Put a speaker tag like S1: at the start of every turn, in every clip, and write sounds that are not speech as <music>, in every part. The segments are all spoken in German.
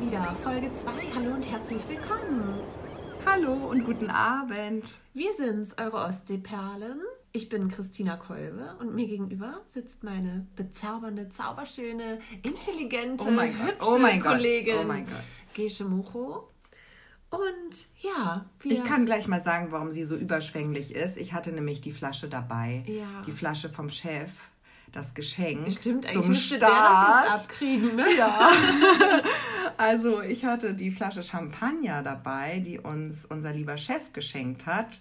S1: wieder. Folge 2. Hallo und herzlich willkommen.
S2: Hallo und guten Abend.
S1: Wir sind's, eure Ostseeperlen. Ich bin Christina Kolbe und mir gegenüber sitzt meine bezaubernde, zauberschöne, intelligente,
S2: Oh
S1: hübsche
S2: oh mein Gott,
S1: Kollegin
S2: oh mein Gott.
S1: Gesche Mucho. Und ja,
S2: Ich kann gleich mal sagen, warum sie so überschwänglich ist. Ich hatte nämlich die Flasche dabei.
S1: Ja.
S2: Die Flasche vom Chef. Das Geschenk
S1: Stimmt, eigentlich
S2: zum
S1: müsste
S2: Start.
S1: der das jetzt abkriegen, ne?
S2: Ja. <laughs> Also ich hatte die Flasche Champagner dabei, die uns unser lieber Chef geschenkt hat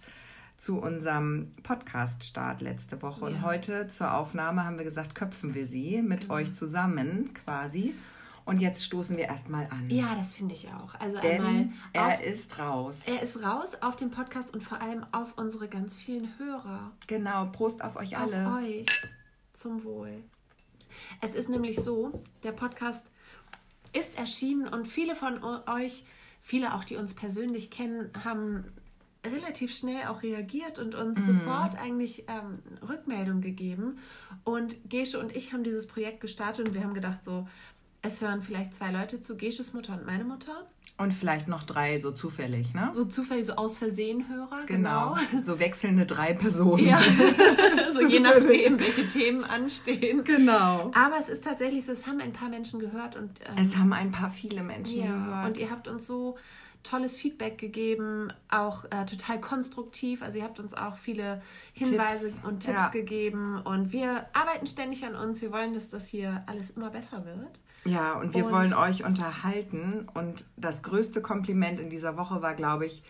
S2: zu unserem Podcast-Start letzte Woche. Und
S1: Ja.
S2: heute zur Aufnahme haben wir gesagt, köpfen wir sie mit
S1: Genau.
S2: euch zusammen quasi. Und jetzt stoßen wir erstmal an.
S1: Ja, das finde ich auch. Also einmal
S2: Denn
S1: auf,
S2: er ist raus.
S1: er ist raus auf dem Podcast und vor allem auf unsere ganz vielen Hörer.
S2: Genau, Prost auf euch alle.
S1: Auf euch. Zum Wohl. Es ist nämlich so, der Podcast ist erschienen und viele von euch, viele auch, die uns persönlich kennen, haben relativ schnell auch reagiert und uns sofort eigentlich ähm, Rückmeldung gegeben. Und Gesche und ich haben dieses Projekt gestartet und wir haben gedacht, so, es hören vielleicht zwei Leute zu, Gesches Mutter und meine Mutter.
S2: Und vielleicht noch drei so zufällig, ne?
S1: So zufällig so aus Versehen Hörer,
S2: Genau.
S1: genau. <laughs>
S2: So wechselnde drei Personen.
S1: Ja, <laughs> so je nachdem, welche Themen anstehen.
S2: Genau.
S1: Aber es ist tatsächlich so, es haben ein paar Menschen gehört und, ähm,
S2: Es haben ein paar viele Menschen
S1: ja,
S2: gehört.
S1: und ihr habt uns so tolles Feedback gegeben, auch äh, total konstruktiv. Also ihr habt uns auch viele Hinweise
S2: Tipps,
S1: und Tipps
S2: ja.
S1: gegeben und wir arbeiten ständig an uns. Wir wollen, dass das hier alles immer besser wird.
S2: Ja, und wir
S1: Und-
S2: wollen euch unterhalten. Und das größte Kompliment in dieser Woche war, glaube ich,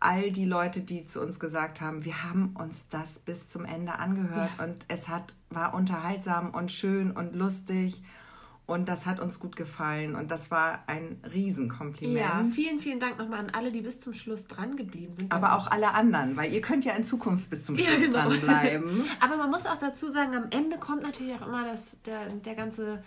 S2: all die Leute, die zu uns gesagt haben, wir haben uns das bis zum Ende angehört und es hat, war unterhaltsam und schön und lustig und das hat uns gut gefallen und das war ein Riesenkompliment.
S1: Ja, vielen, vielen Dank nochmal an alle, die bis zum Schluss dran geblieben sind.
S2: Aber auch alle anderen, weil ihr könnt ja in Zukunft bis zum
S1: Ja,
S2: Schluss
S1: genau.
S2: dranbleiben. <laughs>
S1: Aber man muss auch dazu sagen, am Ende kommt natürlich auch immer das, der, der ganze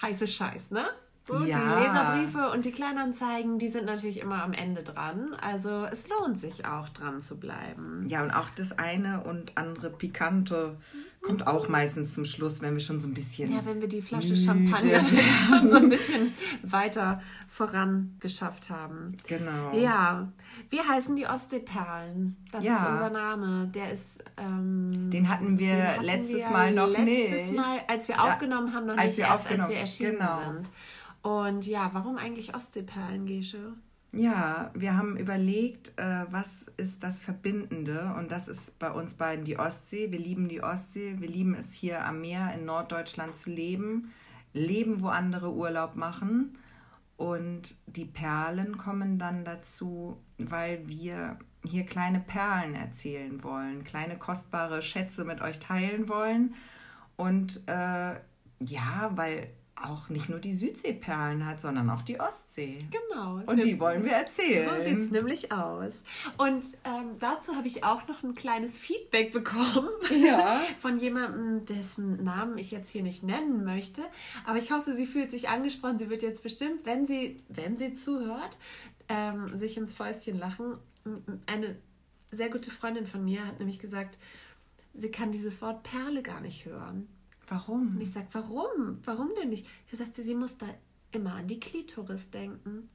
S1: heiße Scheiß, ne? So,
S2: Ja.
S1: Die Leserbriefe und die Kleinanzeigen, die sind natürlich immer am Ende dran. Also es lohnt sich auch dran zu bleiben.
S2: Ja, und auch das eine und andere Pikante kommt auch meistens zum Schluss, wenn wir schon so ein bisschen.
S1: Ja, wenn wir die Flasche Champagner <laughs> schon so ein bisschen weiter voran geschafft haben.
S2: Genau.
S1: Ja, wir heißen die Ostseeperlen. Das
S2: Ja.
S1: ist unser Name. Der ist. Ähm,
S2: Den hatten wir
S1: den hatten
S2: letztes
S1: wir
S2: Mal noch
S1: letztes
S2: nicht.
S1: Mal, als wir
S2: Ja,
S1: aufgenommen haben, noch
S2: als
S1: nicht
S2: wir
S1: erst, als wir erschienen
S2: genau.
S1: sind. Und ja, warum eigentlich Ostseeperlen, Gesche?
S2: Ja, wir haben überlegt, äh, was ist das Verbindende? Und das ist bei uns beiden die Ostsee. Wir lieben die Ostsee. Wir lieben es hier am Meer in Norddeutschland zu leben. Leben, wo andere Urlaub machen. Und die Perlen kommen dann dazu, weil wir hier kleine Perlen erzählen wollen, kleine kostbare Schätze mit euch teilen wollen. Und äh, ja, weil auch nicht nur die Südsee Perlen hat, sondern auch die Ostsee.
S1: Genau.
S2: Und die wollen wir erzählen.
S1: So sieht es nämlich aus. Und ähm, dazu habe ich auch noch ein kleines Feedback bekommen
S2: Ja. <laughs>
S1: von jemandem, dessen Namen ich jetzt hier nicht nennen möchte. Aber ich hoffe, sie fühlt sich angesprochen. Sie wird jetzt bestimmt, wenn sie, wenn sie zuhört, ähm, sich ins Fäustchen lachen. Eine sehr gute Freundin von mir hat nämlich gesagt, sie kann dieses Wort Perle gar nicht hören.
S2: Warum?
S1: Und ich sage, warum? Warum denn nicht? Da sagt sie, sie muss da immer an die Klitoris denken.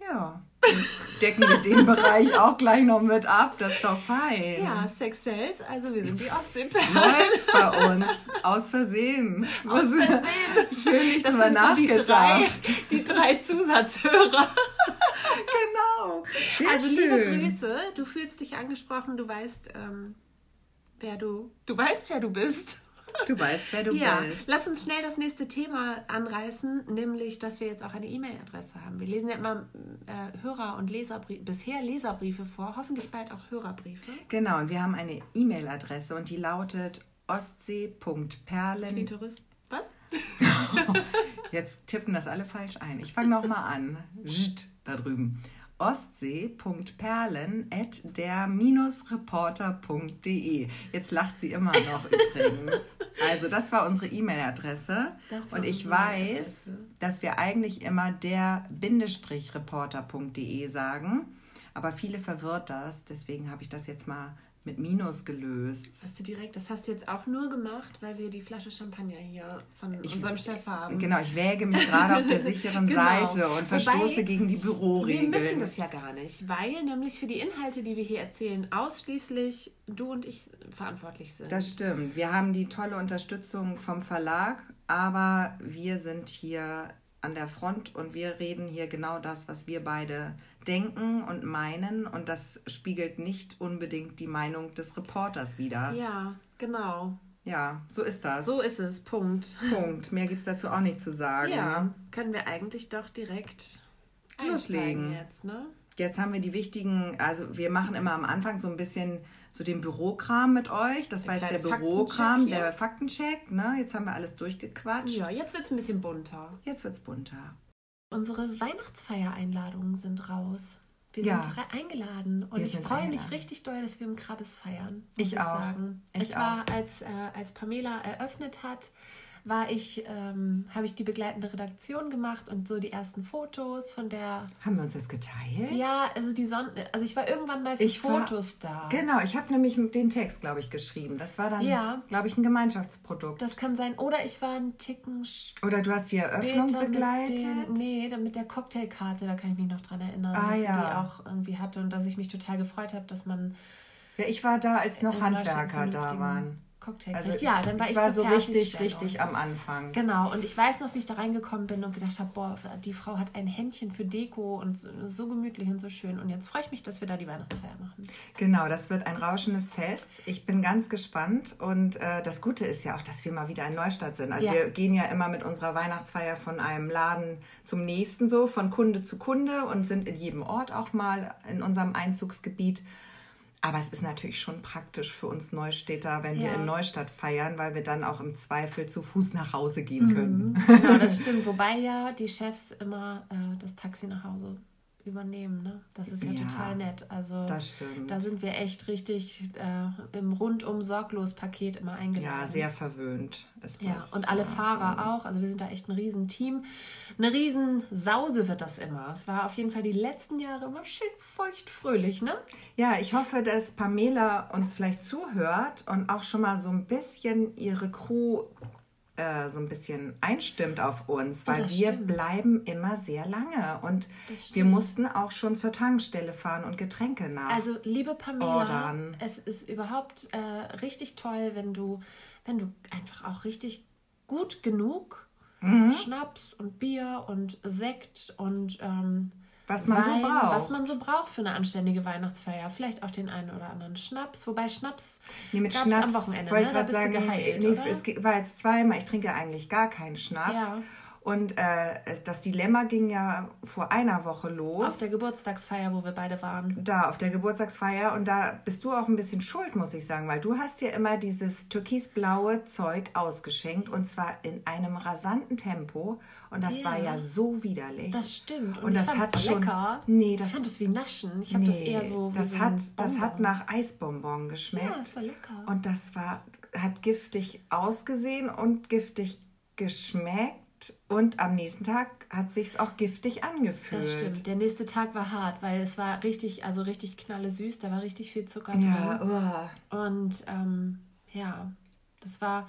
S2: Ja. Dann Decken wir den Bereich auch gleich noch mit ab. Das ist doch fein.
S1: Ja, Sex Sales, also wir sind die Ostseeperlen.
S2: Läuft <laughs> bei uns. Aus Versehen.
S1: Aus Versehen.
S2: Schön nicht
S1: Das
S2: drüber
S1: so die drei,
S2: nachgedacht.
S1: die drei Zusatzhörer. <laughs>
S2: Genau. Sehr
S1: also
S2: schön.
S1: liebe Grüße, du fühlst dich angesprochen, du weißt, ähm, wer du, du weißt, wer du bist.
S2: Du weißt, wer du
S1: ja,
S2: bist.
S1: lass uns schnell das nächste Thema anreißen, nämlich, dass wir jetzt auch eine E-Mail-Adresse haben. Wir lesen ja immer äh, Hörer- und Leserbriefe, bisher Leserbriefe vor, hoffentlich bald auch Hörerbriefe.
S2: Genau, und wir haben eine E-Mail-Adresse und die lautet ostsee.perlen.
S1: Klitoris. Was? <laughs>
S2: Jetzt tippen das alle falsch ein. Ich fange nochmal an. Da drüben. ostsee.perlen.der-reporter.de. Jetzt lacht sie immer noch <laughs> übrigens. Also das war unsere E-Mail-Adresse. Und ich weiß, dass wir eigentlich immer der-reporter.de sagen. Aber viele verwirrt das. Deswegen habe ich das jetzt mal mit Minus gelöst.
S1: Hast du direkt, das hast du jetzt auch nur gemacht, weil wir die Flasche Champagner hier von ich, unserem Chef haben.
S2: Genau, ich wäge mich gerade auf der sicheren <laughs> genau. Seite und verstoße Wobei, gegen die Büroregeln.
S1: Wir müssen das ja gar nicht, weil nämlich für die Inhalte, die wir hier erzählen, ausschließlich du und ich verantwortlich sind.
S2: Das stimmt. Wir haben die tolle Unterstützung vom Verlag, aber wir sind hier an der Front und wir reden hier genau das, was wir beide denken und meinen und das spiegelt nicht unbedingt die Meinung des Reporters wider.
S1: Ja, genau.
S2: Ja, so ist das.
S1: So ist es, Punkt.
S2: Punkt. Mehr gibt es dazu auch nicht zu sagen.
S1: Ja, können wir eigentlich doch direkt loslegen jetzt, ne?
S2: Jetzt haben wir die wichtigen, also wir machen immer am Anfang so ein bisschen so den Bürokram mit euch. Das war jetzt der Bürokram, der Faktencheck. Ne? Jetzt haben wir alles durchgequatscht.
S1: Ja, jetzt wird es ein bisschen bunter.
S2: Jetzt wird es bunter.
S1: Unsere Weihnachtsfeiereinladungen sind raus. Wir ja. sind eingeladen und wir ich freue mich richtig doll, dass wir im Krabbes feiern.
S2: Ich, ich auch. Sagen.
S1: Ich, ich war, als, äh, als Pamela eröffnet hat, war ich, ähm, habe ich die begleitende Redaktion gemacht und so die ersten Fotos von der.
S2: Haben wir uns das geteilt?
S1: Ja, also die Sonne, also ich war irgendwann mal für ich Fotos
S2: war, da. Genau, ich habe nämlich den Text, glaube ich, geschrieben. Das war dann, ja. glaube ich, ein Gemeinschaftsprodukt.
S1: Das kann sein. Oder ich war ein Ticken.
S2: Oder du hast die Eröffnung begleitet?
S1: Den, nee, dann mit der Cocktailkarte, da kann ich mich noch dran erinnern, ah, dass ja. ich die auch irgendwie hatte und dass ich mich total gefreut habe, dass man.
S2: Ja, ich war da, als noch Handwerker da waren.
S1: Cocktail also Ja, dann war ich,
S2: ich war so richtig, richtig am Anfang.
S1: Genau, und ich weiß noch, wie ich da reingekommen bin und gedacht habe, boah, die Frau hat ein Händchen für Deko und so, so gemütlich und so schön. Und jetzt freue ich mich, dass wir da die Weihnachtsfeier machen.
S2: Genau, das wird ein rauschendes Fest. Ich bin ganz gespannt und äh, das Gute ist ja auch, dass wir mal wieder in Neustadt sind. Also ja. wir gehen ja immer mit unserer Weihnachtsfeier von einem Laden zum nächsten so, von Kunde zu Kunde und sind in jedem Ort auch mal in unserem Einzugsgebiet. Aber es ist natürlich schon praktisch für uns Neustädter, wenn ja. wir in Neustadt feiern, weil wir dann auch im Zweifel zu Fuß nach Hause gehen können.
S1: Mhm. Genau, <laughs> das stimmt. Wobei ja die Chefs immer äh, das Taxi nach Hause übernehmen. Ne? Das ist ja, ja, total nett. Also
S2: das stimmt.
S1: da sind wir echt richtig äh, im rundum sorglos Paket immer eingeladen.
S2: Ja, sehr verwöhnt ist
S1: ja, das. Und alle ja, Fahrer auch. Also wir sind da echt ein Riesenteam. Eine Riesensause wird das immer. Es war auf jeden Fall die letzten Jahre immer schön feucht fröhlich, ne?
S2: Ja, ich hoffe, dass Pamela uns vielleicht zuhört und auch schon mal so ein bisschen ihre Crew äh, so ein bisschen einstimmt auf uns, weil wir bleiben immer sehr lange und wir mussten auch schon zur Tankstelle fahren und Getränke nach.
S1: Also liebe Pamela, ordern. es ist überhaupt äh, richtig toll, wenn du, wenn du einfach auch richtig gut genug mhm. Schnaps und Bier und Sekt und ähm,
S2: was man Wein, so braucht.
S1: Was man so braucht für eine anständige Weihnachtsfeier. Vielleicht auch den einen oder anderen Schnaps. Wobei Schnaps nee, mit Schnaps, am Wochenende, ne? Da bist
S2: sagen, du geheilt, nee? Es war jetzt zweimal, ich trinke eigentlich gar keinen Schnaps. Ja. Und äh, das Dilemma ging ja vor einer Woche los.
S1: Auf der Geburtstagsfeier, wo wir beide waren.
S2: Da, auf der Geburtstagsfeier. Und da bist du auch ein bisschen schuld, muss ich sagen, weil du hast ja immer dieses türkisblaue Zeug ausgeschenkt und zwar in einem rasanten Tempo. Und das ja. war ja so widerlich.
S1: Das stimmt.
S2: Und, und das hat schon.
S1: Lecker.
S2: Nee, das,
S1: ich fand das wie Naschen. Ich habe nee, das eher so.
S2: das,
S1: so
S2: hat, das hat nach Eisbonbon geschmeckt. Ja,
S1: das war lecker.
S2: Und das war, hat giftig ausgesehen und giftig geschmeckt und am nächsten Tag hat sich's auch giftig angefühlt. Das stimmt.
S1: Der nächste Tag war hart, weil es war richtig, also richtig knalle süß. Da war richtig viel Zucker drin.
S2: Ja,
S1: oh. Und ähm, ja, das war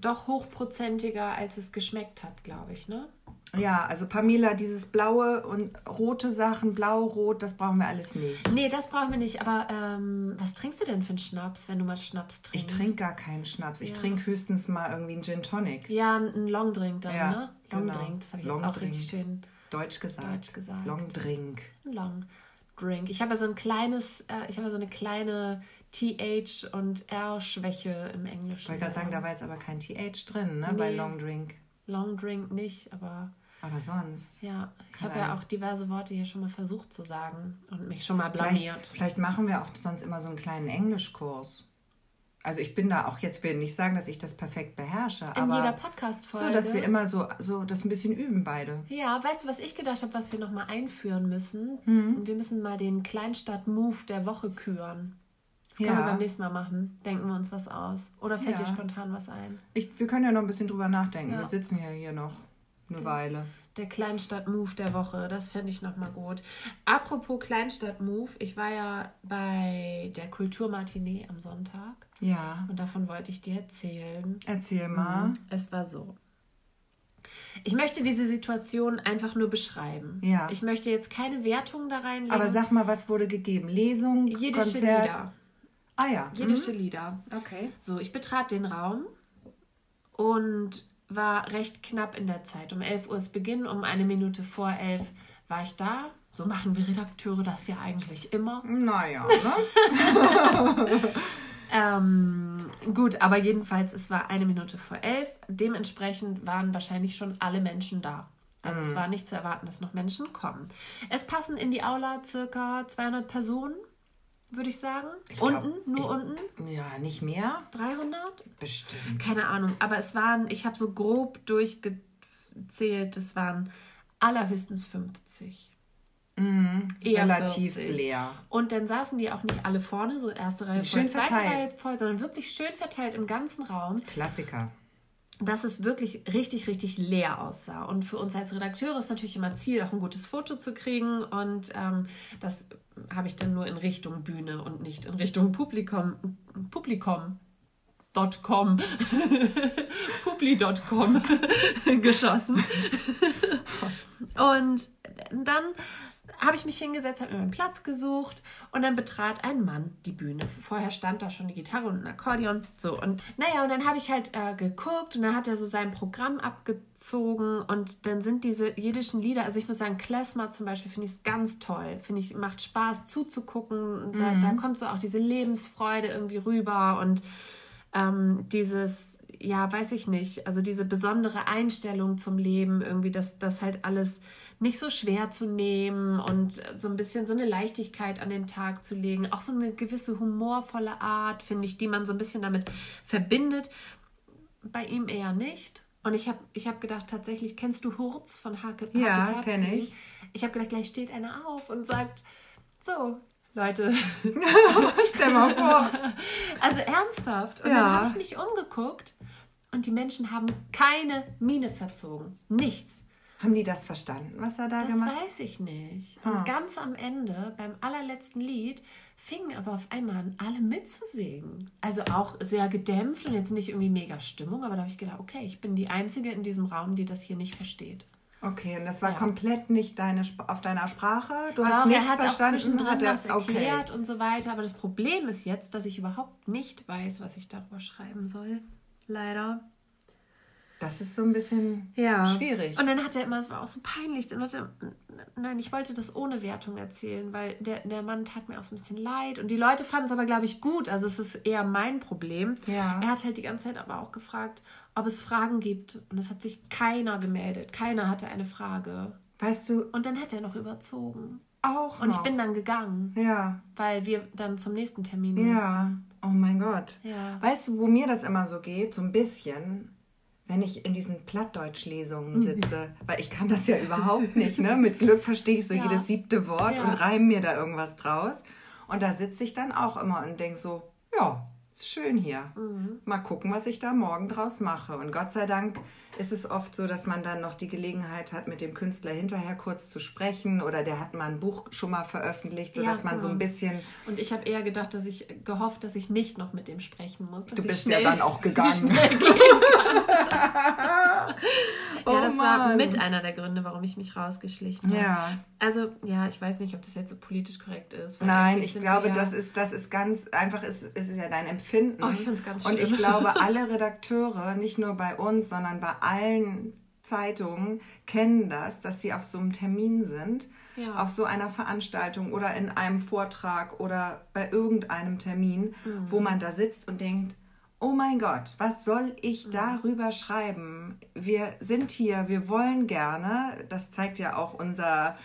S1: doch hochprozentiger, als es geschmeckt hat, glaube ich, ne?
S2: Ja, also Pamela, dieses blaue und rote Sachen, blau, rot, das brauchen wir alles nicht.
S1: Nee, das brauchen wir nicht. Aber ähm, was trinkst du denn für einen Schnaps, wenn du mal Schnaps trinkst?
S2: Ich trinke gar keinen Schnaps. Ich ja. trinke höchstens mal irgendwie einen Gin Tonic.
S1: Ja, einen Longdrink dann, ja, ne? Longdrink, genau. das habe ich Long jetzt auch Drink. richtig schön
S2: Deutsch gesagt.
S1: Deutsch gesagt.
S2: Longdrink.
S1: Longdrink. Ich habe ja so ein kleines, äh, ich habe ja so eine kleine TH und R-Schwäche im Englischen. Ich
S2: wollte gerade sagen, da war jetzt aber kein TH drin, ne? Nee. Bei Longdrink.
S1: Longdrink nicht, aber
S2: aber sonst.
S1: Ja, ich habe ja auch diverse Worte hier schon mal versucht zu sagen und mich schon mal blamiert.
S2: Vielleicht, vielleicht machen wir auch sonst immer so einen kleinen Englischkurs. Also ich bin da auch jetzt, will nicht sagen, dass ich das perfekt beherrsche,
S1: In aber jeder Podcast-Folge.
S2: So, dass wir immer so, so das ein bisschen üben beide.
S1: Ja, weißt du, was ich gedacht habe, was wir nochmal einführen müssen? Mhm. Wir müssen mal den Kleinstadt-Move der Woche küren. Das können ja. wir beim nächsten Mal machen. Denken wir uns was aus. Oder fällt ja. dir spontan was ein?
S2: Ich, wir können ja noch ein bisschen drüber nachdenken. Ja. Wir sitzen ja hier noch eine Weile.
S1: der Kleinstadt-Move der Woche. Das fände ich nochmal gut. Apropos Kleinstadt-Move, ich war ja bei der Kulturmatinee am Sonntag.
S2: Ja.
S1: Und davon wollte ich dir erzählen.
S2: Erzähl mal.
S1: Mhm. Es war so. Ich möchte diese Situation einfach nur beschreiben.
S2: Ja.
S1: Ich möchte jetzt keine Wertung da reinlegen.
S2: Aber sag mal, was wurde gegeben? Lesung,
S1: Jiddische
S2: Konzert?
S1: Lieder.
S2: Ah ja.
S1: Jiddische Lieder.
S2: Mhm. Okay.
S1: So, ich betrat den Raum und war recht knapp in der Zeit. Um 11 Uhr ist Beginn, um eine Minute vor 11 war ich da. So machen wir Redakteure das ja eigentlich immer.
S2: Naja, ne? <laughs> <laughs>
S1: Ähm, gut, aber jedenfalls, es war eine Minute vor 11. Dementsprechend waren wahrscheinlich schon alle Menschen da. Also es war nicht zu erwarten, dass noch Menschen kommen. Es passen in die Aula circa 200 Personen, würde ich sagen.
S2: glaub,
S1: unten, nur unten.
S2: ja, nicht mehr?
S1: 300?
S2: Bestimmt.
S1: Keine Ahnung, aber es waren, ich habe so grob durchgezählt, es waren allerhöchstens 50. Eher
S2: Relativ
S1: 40.
S2: leer.
S1: Und dann saßen die auch nicht alle vorne, so erste Reihe
S2: Schön
S1: voll, zweite
S2: verteilt.
S1: Reihe voll, sondern wirklich schön verteilt im ganzen Raum,
S2: Klassiker.
S1: Dass es wirklich richtig, richtig leer aussah. Und für uns als Redakteure ist natürlich immer Ziel, auch ein gutes Foto zu kriegen. Und ähm, das habe ich dann nur in Richtung Bühne und nicht in Richtung Publikum. Publikum. .com <laughs> publi.com <laughs> geschossen. <laughs> Und dann habe ich mich hingesetzt, habe mir meinen Platz gesucht und dann betrat ein Mann die Bühne. Vorher stand da schon die Gitarre und ein Akkordeon. So, und naja, und dann habe ich halt äh, geguckt und dann hat er so sein Programm abgezogen und dann sind diese jiddischen Lieder, also ich muss sagen, Klezmer zum Beispiel finde ich es ganz toll. Finde ich, macht Spaß zuzugucken. Da, da kommt so auch diese Lebensfreude irgendwie rüber und ähm, dieses, ja, weiß ich nicht, also diese besondere Einstellung zum Leben, irgendwie, dass das halt alles nicht so schwer zu nehmen und so ein bisschen so eine Leichtigkeit an den Tag zu legen. Auch so eine gewisse humorvolle Art, finde ich, die man so ein bisschen damit verbindet. Bei ihm eher nicht. Und ich habe ich hab gedacht, tatsächlich, kennst du Hurz von Hake
S2: Ja,
S1: Hake
S2: kenn
S1: Kerkeling?
S2: ich.
S1: Ich habe gedacht, gleich steht einer auf und sagt, so, Leute, <laughs>
S2: Stell mal vor.
S1: also ernsthaft. Und
S2: Ja.
S1: dann habe ich mich umgeguckt und die Menschen haben keine Miene verzogen. Nichts.
S2: Haben die das verstanden, was er da
S1: Das
S2: gemacht hat?
S1: weiß ich nicht. Und
S2: Ah.
S1: ganz am Ende, beim allerletzten Lied, fingen aber auf einmal an, alle mitzusingen. Also auch sehr gedämpft und jetzt nicht irgendwie mega Stimmung, aber da habe ich gedacht, okay, ich bin die Einzige in diesem Raum, die das hier nicht versteht.
S2: Okay, und das war
S1: Ja.
S2: komplett nicht deine auf deiner Sprache? Du hast
S1: Doch,
S2: nichts
S1: er hat auch
S2: verstanden?
S1: zwischendrin
S2: hat er,
S1: was erklärt und so weiter. Aber das Problem ist jetzt, dass ich überhaupt nicht weiß, was ich darüber schreiben soll. Leider.
S2: Das ist so ein bisschen
S1: Ja.
S2: schwierig.
S1: Und dann hat er immer, es war auch so peinlich, dann hat er, nein, ich wollte das ohne Wertung erzählen, weil der, der Mann tat mir auch so ein bisschen leid. Und die Leute fanden es aber, glaube ich, gut. Also es ist eher mein Problem.
S2: Ja.
S1: Er hat halt die ganze Zeit aber auch gefragt, ob es Fragen gibt. Und es hat sich keiner gemeldet. Keiner hatte eine Frage.
S2: weißt du,
S1: Und dann hat er noch überzogen.
S2: auch
S1: Und ich
S2: noch.
S1: bin dann gegangen,
S2: Ja,
S1: weil wir dann zum nächsten Termin
S2: ja. Oh mein Gott.
S1: Ja.
S2: Weißt du, wo mir das immer so geht? So ein bisschen, wenn ich in diesen Plattdeutschlesungen sitze. Weil ich kann das ja überhaupt nicht, ne? Mit Glück verstehe ich so
S1: Ja.
S2: jedes siebte Wort
S1: Ja.
S2: und reime mir da irgendwas draus. Und da sitze ich dann auch immer und denke so, ja, ist schön hier.
S1: Mhm.
S2: Mal gucken, was ich da morgen draus mache. Und Gott sei Dank ist es oft so, dass man dann noch die Gelegenheit hat, mit dem Künstler hinterher kurz zu sprechen oder der hat mal ein Buch schon mal veröffentlicht, sodass
S1: Ja,
S2: man so ein
S1: genau.
S2: bisschen
S1: Und ich habe eher gedacht, dass ich gehofft, dass ich nicht noch mit dem sprechen muss.
S2: Du bist
S1: schnell-
S2: ja dann auch <laughs> gegangen. <laughs> Oh
S1: ja, das war
S2: Mann.
S1: mit einer der Gründe, warum ich mich rausgeschlichen habe.
S2: Ja.
S1: Also, ja, ich weiß nicht, ob das jetzt so politisch korrekt ist.
S2: Nein, ich glaube, das ist, das ist ganz einfach, es ist, ist ja dein Empfinden.
S1: Oh, ich find's ganz
S2: Und ich
S1: schlimm.
S2: glaube, <laughs> alle Redakteure, nicht nur bei uns, sondern bei allen Zeitungen, kennen das, dass sie auf so einem Termin sind,
S1: Ja.
S2: auf so einer Veranstaltung oder in einem Vortrag oder bei irgendeinem Termin,
S1: Mhm.
S2: wo man da sitzt und denkt, Oh mein Gott, was soll
S1: Mhm.
S2: ich darüber schreiben? Wir sind hier, wir wollen gerne. Das zeigt ja auch unser,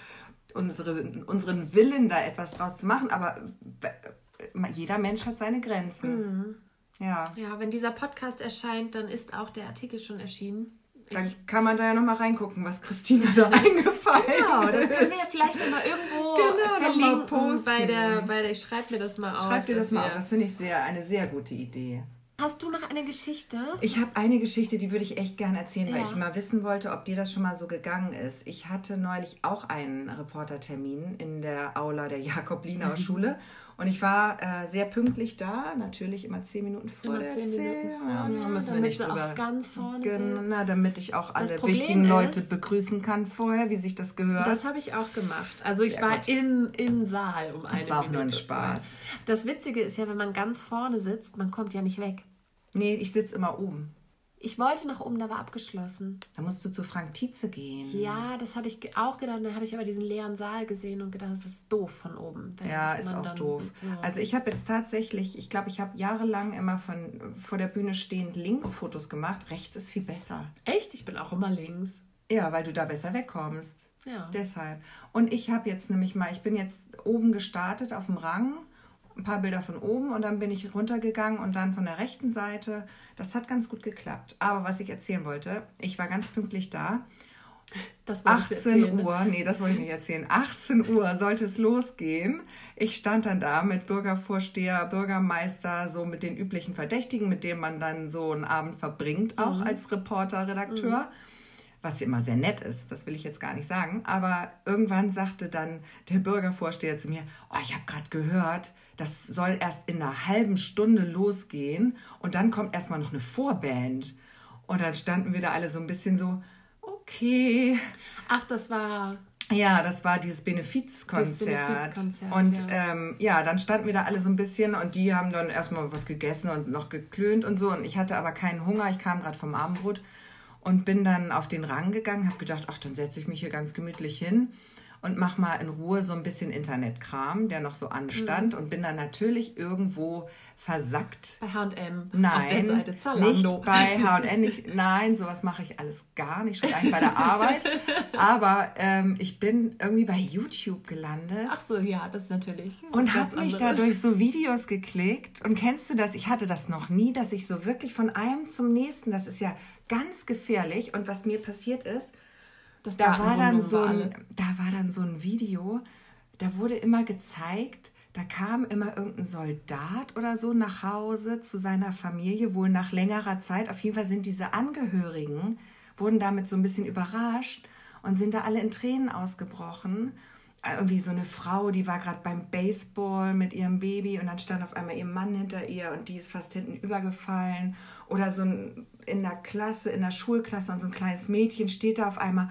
S2: unsere, unseren Willen, da etwas draus zu machen. Aber jeder Mensch hat seine Grenzen.
S1: Mhm.
S2: Ja,
S1: ja, wenn dieser Podcast erscheint, dann ist auch der Artikel schon erschienen.
S2: dann kann man da ja nochmal reingucken, was Christina da eingefallen
S1: Genau, das
S2: ist.
S1: können wir ja vielleicht immer irgendwo
S2: Genau, noch mal
S1: verlinken
S2: posten.
S1: bei der, bei der, ich schreibe mir das mal auf.
S2: Schreib dir das mal auf. Das finde ich sehr, eine sehr gute Idee.
S1: Hast du noch eine Geschichte?
S2: Ich habe eine Geschichte, die würde ich echt gerne erzählen, weil
S1: Ja.
S2: ich mal wissen wollte, ob dir das schon mal so gegangen ist. Ich hatte neulich auch einen Reportertermin in der Aula der Jakob-Linau-Schule <laughs> und ich war äh, sehr pünktlich da, natürlich immer zehn Minuten vor
S1: Immer
S2: der
S1: zehn Minuten
S2: Erzählung.
S1: vorher,
S2: da müssen wir nicht drüber.
S1: ganz vorne
S2: Gen-
S1: sitzt.
S2: Na, damit ich auch alle wichtigen Leute
S1: ist-
S2: begrüßen kann vorher, wie sich das gehört.
S1: Das habe ich auch gemacht. Also ich
S2: Sehr
S1: war im, im Saal um eine
S2: war auch nur ein
S1: Minute
S2: Spaß.
S1: vorher. Das Witzige ist ja, wenn man ganz vorne sitzt, man kommt ja nicht weg.
S2: nee, ich sitze immer oben.
S1: Ich wollte nach oben, da war abgeschlossen.
S2: Da musst du zu Frank Tietze gehen.
S1: Ja, das habe ich auch gedacht. Dann habe ich aber diesen leeren Saal gesehen und gedacht, das ist doof von oben.
S2: Ja, ist auch doof.
S1: so-
S2: Also ich habe jetzt tatsächlich, ich glaube, ich habe jahrelang immer von vor der Bühne stehend links Fotos gemacht. Rechts ist viel besser.
S1: Echt? Ich bin auch immer links.
S2: Ja, weil du da besser wegkommst.
S1: Ja.
S2: Deshalb. Und ich habe jetzt nämlich mal, ich bin jetzt oben gestartet auf dem Rang, ein paar Bilder von oben und dann bin ich runtergegangen und dann von der rechten Seite. Das hat ganz gut geklappt. Aber was ich erzählen wollte, ich war ganz pünktlich da.
S1: Das wolltest du
S2: 18
S1: erzählen, ne?
S2: Uhr, nee, das wollte ich nicht erzählen. 18 Uhr sollte es losgehen. Ich stand dann da mit Bürgervorsteher, Bürgermeister, so mit den üblichen Verdächtigen, mit denen man dann so einen Abend verbringt, auch
S1: Mhm.
S2: als Reporter, Redakteur. Was ja immer sehr nett ist, das will ich jetzt gar nicht sagen. Aber irgendwann sagte dann der Bürgervorsteher zu mir, oh, ich habe gerade gehört, das soll erst in einer halben Stunde losgehen und dann kommt erstmal noch eine Vorband. Und dann standen wir da alle so ein bisschen so, okay,
S1: Ach, das war.
S2: ja, das war dieses Benefizkonzert.
S1: Benefizkonzert,
S2: und
S1: ja.
S2: ja. Ähm, ja, dann standen wir da alle so ein bisschen und die haben dann erstmal was gegessen und noch geklönt und so. Und ich hatte aber keinen Hunger, ich kam gerade vom Abendbrot und bin dann auf den Rang gegangen, habe gedacht, ach, dann setze ich mich hier ganz gemütlich hin und mach mal in Ruhe so ein bisschen Internetkram, der noch so anstand und bin dann natürlich irgendwo versackt
S1: Bei HM.
S2: Nein,
S1: Auf der Seite Zalando.
S2: nicht bei. <laughs> Nicht, nein, sowas mache ich alles gar nicht, schon gar nicht bei der Arbeit. <laughs> Aber ähm, ich bin irgendwie bei YouTube gelandet
S1: Ach so, ja, das ist natürlich.
S2: und habe mich
S1: anderes.
S2: da durch so Videos geklickt. Und kennst du das? Ich hatte das noch nie, dass ich so wirklich von einem zum nächsten, das ist ja ganz gefährlich. Und was mir passiert ist,
S1: Das
S2: da war dann so ein, da war dann so ein Video, da wurde immer gezeigt, da kam immer irgendein Soldat oder so nach Hause zu seiner Familie, wohl nach längerer Zeit. Auf jeden Fall sind diese Angehörigen, wurden damit so ein bisschen überrascht und sind da alle in Tränen ausgebrochen. Äh, Irgendwie so eine Frau, die war gerade beim Baseball mit ihrem Baby und dann stand auf einmal ihr Mann hinter ihr und die ist fast hinten übergefallen. Oder so ein, in der Klasse, in der Schulklasse und so ein kleines Mädchen steht da auf einmal,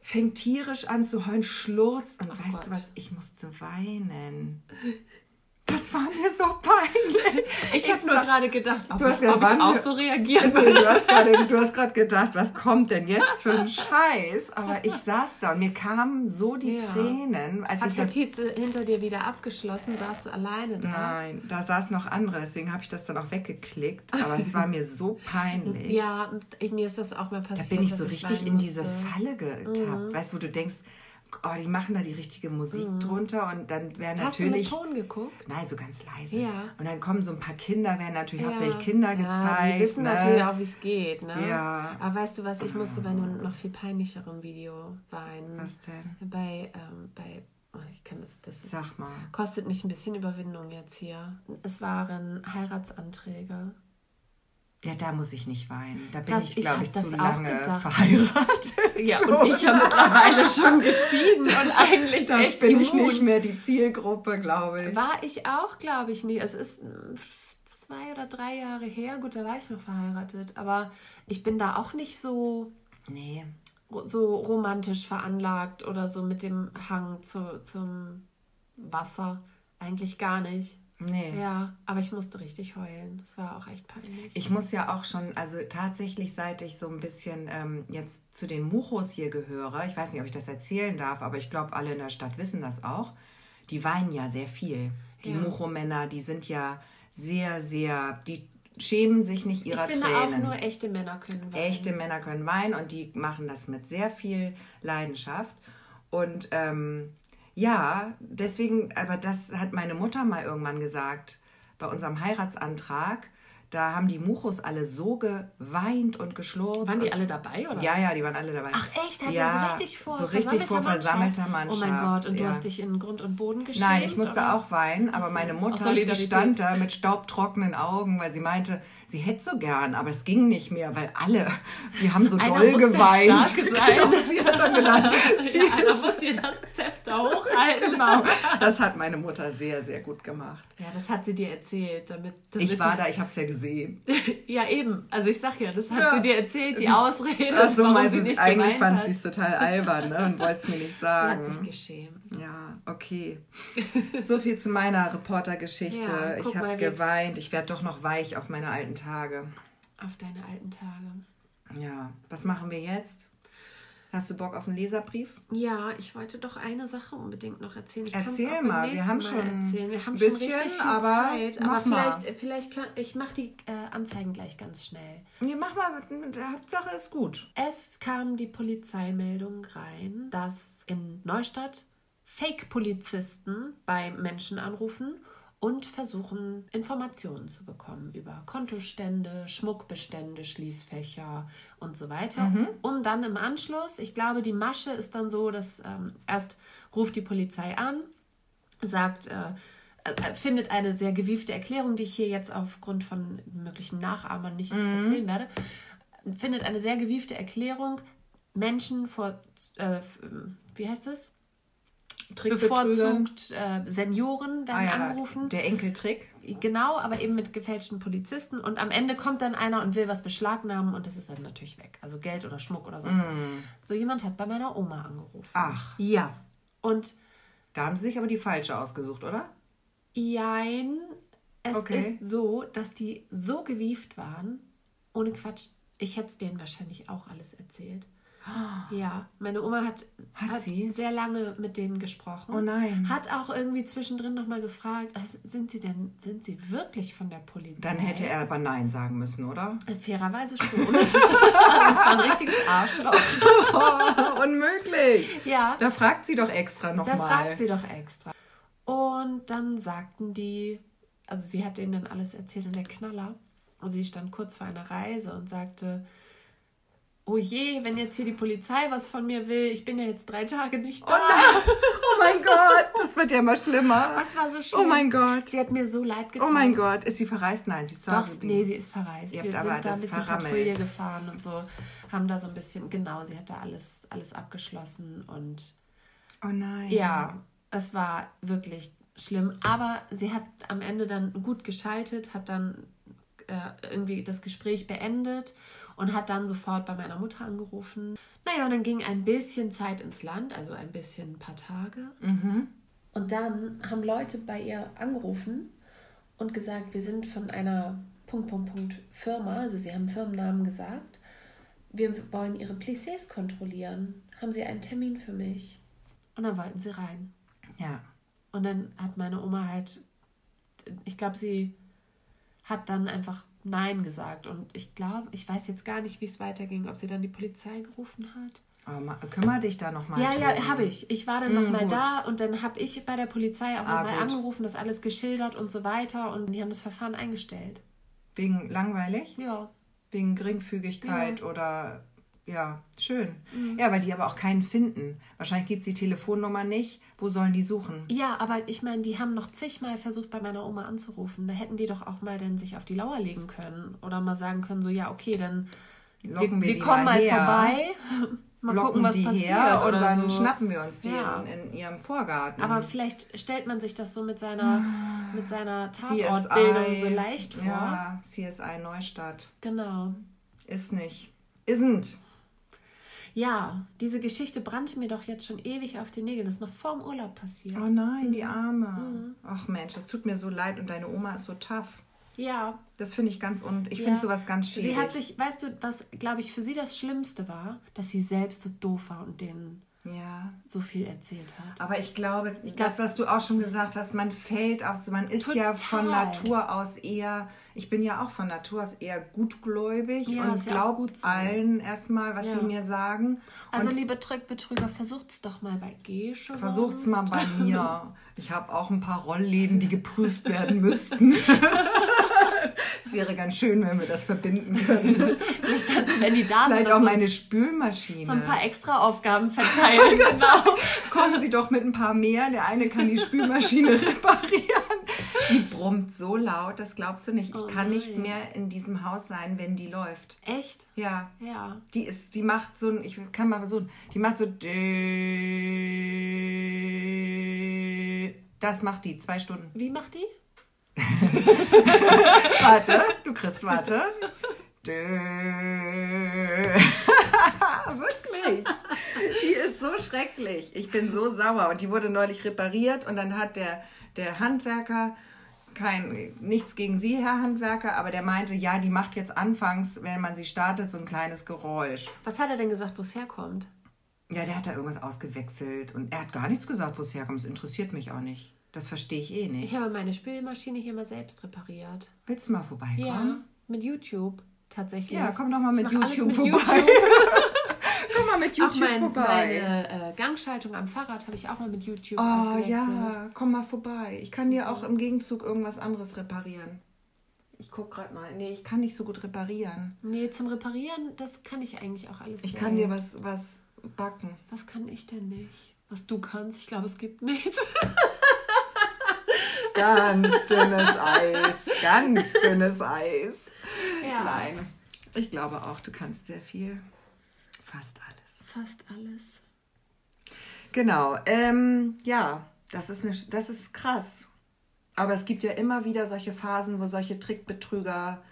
S2: fängt tierisch an zu heulen, schlurzt und weißt
S1: Gott.
S2: du was, ich musste weinen. Das war mir so peinlich.
S1: Ich habe nur gerade gedacht, ob,
S2: Du hast
S1: ich, ob ich auch so reagieren
S2: Nee,
S1: würde. <laughs>
S2: du hast gerade gedacht, was kommt denn jetzt für ein Scheiß? Aber ich saß da und mir kamen so die
S1: Ja.
S2: Tränen, als
S1: Hat
S2: ich
S1: der
S2: das
S1: Tietze hinter dir wieder abgeschlossen? Warst du alleine da?
S2: Nein, da saß noch andere, deswegen habe ich das dann auch weggeklickt. Aber es war mir so peinlich.
S1: Ja, ich, mir ist das auch mal
S2: Da
S1: passiert.
S2: bin ich so richtig
S1: weinen
S2: in diese. Falle getappt. Weißt du, wo du denkst, oh, die machen da die richtige Musik drunter und dann werden
S1: Hast
S2: natürlich.
S1: du mit Ton geguckt?
S2: Nein, so ganz leise.
S1: Ja.
S2: Und dann kommen so ein paar Kinder, werden natürlich hauptsächlich Kinder
S1: ja,
S2: gezeigt.
S1: Die wissen
S2: ne?
S1: natürlich auch, wie es geht. Ne?
S2: Ja.
S1: Aber weißt du was, ich musste bei einem noch viel peinlicherem Video weinen.
S2: Was denn?
S1: Bei, ähm, bei, oh, ich kann das, das
S2: Sag mal.
S1: kostet mich ein bisschen Überwindung jetzt hier. Es waren Heiratsanträge.
S2: Ja, da muss ich nicht weinen. Da bin
S1: Das-
S2: ich,
S1: ich
S2: glaube ich,
S1: das
S2: zu
S1: auch
S2: lange
S1: gedacht.
S2: verheiratet.
S1: Ja,
S2: schon.
S1: und ich habe mittlerweile schon geschieden und <laughs> eigentlich
S2: da
S1: echt
S2: bin ich
S1: immun.
S2: nicht mehr die Zielgruppe, glaube ich.
S1: War ich auch, glaube ich, nie. Es ist mm, zwei oder drei Jahre her. Gut, da war ich noch verheiratet. Aber ich bin da auch nicht so,
S2: Nee.
S1: so romantisch veranlagt oder so mit dem Hang zu, zum Wasser. Eigentlich gar nicht.
S2: Nee.
S1: Ja, aber ich musste richtig heulen. Das war auch echt peinlich.
S2: Ich muss ja auch schon, also tatsächlich, seit ich so ein bisschen ähm, jetzt zu den Muchos hier gehöre, ich weiß nicht, ob ich das erzählen darf, aber ich glaube, alle in der Stadt wissen das auch, die weinen ja sehr viel. Die
S1: Ja.
S2: Mucho-Männer, die sind ja sehr, sehr, die schämen sich nicht
S1: ich
S2: ihrer
S1: finde
S2: Tränen.
S1: auch nur echte Männer können weinen.
S2: Echte Männer können weinen und die machen das mit sehr viel Leidenschaft. Und ähm, ja, deswegen, aber das hat meine Mutter mal irgendwann gesagt bei unserem Heiratsantrag, da haben die Muchos alle so geweint und geschlurzt.
S1: Waren die alle dabei, oder?
S2: Ja, ja, die waren alle dabei.
S1: Ach echt? Hat ja, so richtig vor
S2: so richtig vor versammelter Mannschaft.
S1: Oh mein Gott, und ja. du hast dich in Grund und Boden geschämt?
S2: Nein, ich musste
S1: oder?
S2: auch weinen, aber meine Mutter, die stand da mit staubtrockenen Augen, weil sie meinte, sie hätte so gern, aber es ging nicht mehr, weil alle, die haben so
S1: einer
S2: doll geweint.
S1: Der Starke sein. <laughs>
S2: Genau, sie hat dann gedacht, <laughs> sie
S1: ja, einer muss hier das Zepter hochhalten.
S2: genau. Das hat meine Mutter sehr, sehr gut gemacht.
S1: Ja, das hat sie dir erzählt. Damit, damit
S2: ich war da, ich habe es ja gesehen. <laughs>
S1: ja, eben. Also ich sag ja, das hat
S2: Ja.
S1: sie dir erzählt, die
S2: Sie-
S1: Ausrede,
S2: Ach so,
S1: warum sie nicht
S2: eigentlich fand sie es total albern ne, und wollte es mir nicht <laughs>
S1: Sie hat sich
S2: sagen.
S1: geschämt.
S2: Ja, okay. So viel zu meiner Reportergeschichte.
S1: Ja,
S2: ich habe geweint. Ich werde doch noch weich auf meine alten Tage.
S1: Auf deine alten Tage.
S2: Ja, was machen wir jetzt? Hast du Bock auf einen Leserbrief?
S1: Ja, ich wollte doch eine Sache unbedingt noch erzählen. Ich
S2: Erzähl mal, wir haben
S1: Mal
S2: schon
S1: erzählen. Wir haben
S2: ein
S1: schon
S2: bisschen,
S1: richtig viel
S2: aber
S1: Zeit. Aber vielleicht, vielleicht kann ich mache die äh, Anzeigen gleich ganz schnell.
S2: Nee, mach mal. Hauptsache ist gut.
S1: Es kam die Polizeimeldung rein, dass in Neustadt Fake-Polizisten bei Menschen anrufen und versuchen, Informationen zu bekommen über Kontostände, Schmuckbestände, Schließfächer und so weiter. Um dann im Anschluss, ich glaube, die Masche ist dann so, dass ähm, erst ruft die Polizei an, sagt, äh, äh, findet eine sehr gewiefte Erklärung, die ich hier jetzt aufgrund von möglichen Nachahmern nicht erzählen werde, findet eine sehr gewiefte Erklärung, Menschen vor, äh, wie heißt es?
S2: Trickbetrügern.
S1: Bevorzugt äh, Senioren werden
S2: Ah, ja,
S1: angerufen.
S2: Der Enkeltrick.
S1: Genau, aber eben mit gefälschten Polizisten. Und am Ende kommt dann einer und will was beschlagnahmen und das ist dann natürlich weg. Also Geld oder Schmuck oder sonst was. So jemand hat bei meiner Oma angerufen.
S2: Ach,
S1: Ja. Und
S2: da haben sie sich aber die falsche ausgesucht, oder?
S1: jein, es
S2: Okay.
S1: ist so, dass die so gewieft waren, ohne Quatsch, ich hätte es denen wahrscheinlich auch alles erzählt. Ja, meine Oma hat,
S2: Hat sie?
S1: sehr lange mit denen gesprochen.
S2: Oh nein.
S1: Hat auch irgendwie zwischendrin nochmal gefragt, "Ah, sind sie denn, sind sie wirklich von der Polizei?
S2: Dann hätte er aber Nein sagen müssen, oder?
S1: Fairerweise schon. <laughs> es war ein richtiges Arschloch.
S2: Oh, <laughs> unmöglich.
S1: Ja,
S2: Da fragt sie doch extra
S1: da
S2: nochmal.
S1: fragt sie doch extra. Und dann sagten die, also sie hat denen dann alles erzählt und der Knaller, sie stand kurz vor einer Reise und sagte, oh je, wenn jetzt hier die Polizei was von mir will, ich bin ja jetzt drei Tage nicht da. <laughs>
S2: Oh mein Gott, das wird ja immer schlimmer.
S1: Das war so schlimm.
S2: Oh mein Gott.
S1: Sie hat mir so leid getan.
S2: Oh mein Gott. Ist sie verreist? Nein, sie ist
S1: Doch, nee, sie ist verreist.
S2: Ihr
S1: Wir sind da ein bisschen
S2: verrammelt.
S1: Patrouille gefahren und so, haben da so ein bisschen, genau, sie hat da alles, alles abgeschlossen und
S2: Oh nein.
S1: ja, es war wirklich schlimm. Aber sie hat am Ende dann gut geschaltet, hat dann äh, irgendwie das Gespräch beendet und hat dann sofort bei meiner Mutter angerufen. Naja, und dann ging ein bisschen Zeit ins Land, also ein bisschen ein paar Tage. Und dann haben Leute bei ihr angerufen und gesagt, wir sind von einer Punkt, Punkt, Punkt Firma, also sie haben Firmennamen gesagt. Wir wollen ihre Plissés kontrollieren. Haben sie einen Termin für mich? Und dann wollten sie rein.
S2: Ja.
S1: Und dann hat meine Oma halt, ich glaube, sie hat dann einfach Nein gesagt. Und ich glaube, ich weiß jetzt gar nicht, wie es weiterging, ob sie dann die Polizei gerufen hat.
S2: Aber kümmere dich da nochmal.
S1: Ja, ja, habe ich. Ich war dann
S2: Mm,
S1: noch mal
S2: gut.
S1: da und dann habe ich bei der Polizei auch
S2: Ah,
S1: noch mal
S2: gut.
S1: angerufen, das alles geschildert und so weiter. Und die haben das Verfahren eingestellt.
S2: Wegen langweilig?
S1: Ja.
S2: Wegen Geringfügigkeit oder ja, schön.
S1: Mhm.
S2: Ja, weil die aber auch keinen finden. Wahrscheinlich gibt es die Telefonnummer nicht. Wo sollen die suchen?
S1: Ja, aber ich meine, die haben noch zigmal versucht, bei meiner Oma anzurufen. Da hätten die doch auch mal dann sich auf die Lauer legen können. Oder mal sagen können, so, ja, okay, dann
S2: Locken wir
S1: wir
S2: die
S1: kommen
S2: mal
S1: mal vorbei. <laughs> Mal
S2: Locken
S1: gucken, was
S2: die
S1: passiert.
S2: her und
S1: oder
S2: dann
S1: so.
S2: schnappen wir uns die
S1: Ja.
S2: in, in ihrem Vorgarten.
S1: Aber vielleicht stellt man sich das so mit seiner, mit seiner Tatortbildung so leicht vor.
S2: Ja, CSI Neustadt.
S1: Genau.
S2: Ist nicht. Isn't.
S1: Ja, diese Geschichte brannte mir doch jetzt schon ewig auf den Nägeln. Das ist noch vor dem Urlaub passiert.
S2: Oh nein,
S1: Mhm.
S2: die Arme. Ach Mensch, das tut mir so leid und deine Oma ist so tough.
S1: Ja.
S2: Das finde ich ganz und ich
S1: ja.
S2: finde sowas ganz schädlich.
S1: Sie hat sich, weißt du, was, glaube ich, für sie das Schlimmste war, dass sie selbst so doof war und denen
S2: ja.
S1: so viel erzählt hat.
S2: Aber ich glaube, das, was du auch schon gesagt hast, man fällt auf so, man ist ja von
S1: Total.
S2: Natur aus eher, ich bin ja auch von Natur aus eher gutgläubig
S1: Ja,
S2: und
S1: ist ja
S2: glaub allen erstmal, was
S1: Ja.
S2: sie mir sagen.
S1: Also,
S2: und
S1: liebe Trickbetrüger, versucht's doch mal bei Gesche.
S2: versucht's mal bei <laughs> mir. Ich habe auch ein paar Rollläden, die geprüft werden müssten. <laughs> Wäre ganz schön, wenn wir das verbinden können. <laughs>
S1: Vielleicht kannst wenn die da
S2: Vielleicht auch
S1: so,
S2: meine Spülmaschine.
S1: so ein paar extra Aufgaben <laughs> verteilen. genau.
S2: Kommen Sie doch mit ein paar mehr. Der eine kann die Spülmaschine <laughs> reparieren. Die brummt so laut, das glaubst du nicht. Ich
S1: Oh
S2: kann nicht
S1: nein.
S2: mehr in diesem Haus sein, wenn die läuft.
S1: Echt?
S2: Ja.
S1: Ja.
S2: Die ist, die macht so ein, ich kann mal versuchen, die macht so. Das macht die, zwei Stunden.
S1: Wie macht die? <laughs>
S2: Warte, du kriegst, warte. <laughs> Wirklich. Die ist so schrecklich. Ich bin so sauer. Und die wurde neulich repariert und dann hat der, der Handwerker, kein, nichts gegen Sie, Herr Handwerker, aber der meinte, ja, die macht jetzt anfangs, wenn man sie startet, so ein kleines Geräusch.
S1: Was hat er denn gesagt, wo es herkommt?
S2: Ja, der hat da irgendwas ausgewechselt und er hat gar nichts gesagt, wo es herkommt. Das interessiert mich auch nicht. Das verstehe ich eh nicht.
S1: Ich habe meine Spülmaschine hier mal selbst repariert.
S2: Willst du mal vorbeikommen?
S1: Ja, mit YouTube tatsächlich.
S2: Ja, komm doch mal mit YouTube
S1: mit
S2: vorbei.
S1: YouTube. <laughs>
S2: Komm mal mit
S1: Auch
S2: YouTube
S1: mein,
S2: vorbei.
S1: meine äh, Gangschaltung am Fahrrad habe ich auch mal mit YouTube
S2: Oh ja, komm mal vorbei. Ich kann dir auch im Gegenzug irgendwas anderes reparieren. Ich guck gerade mal. Nee, ich kann nicht so gut reparieren.
S1: Nee, zum Reparieren, das kann ich eigentlich auch alles
S2: Ich kann dir
S1: selbst.
S2: was, was backen.
S1: Was kann ich denn nicht? Was du kannst? Ich glaube, es gibt nichts. <laughs>
S2: Ganz dünnes Eis. Ganz dünnes Eis.
S1: Ja.
S2: Nein. Ich glaube auch, du kannst sehr viel. Fast alles.
S1: Fast alles.
S2: Genau. Ähm, ja, das ist, eine, das ist krass. Aber es gibt ja immer wieder solche Phasen, wo solche Trickbetrüger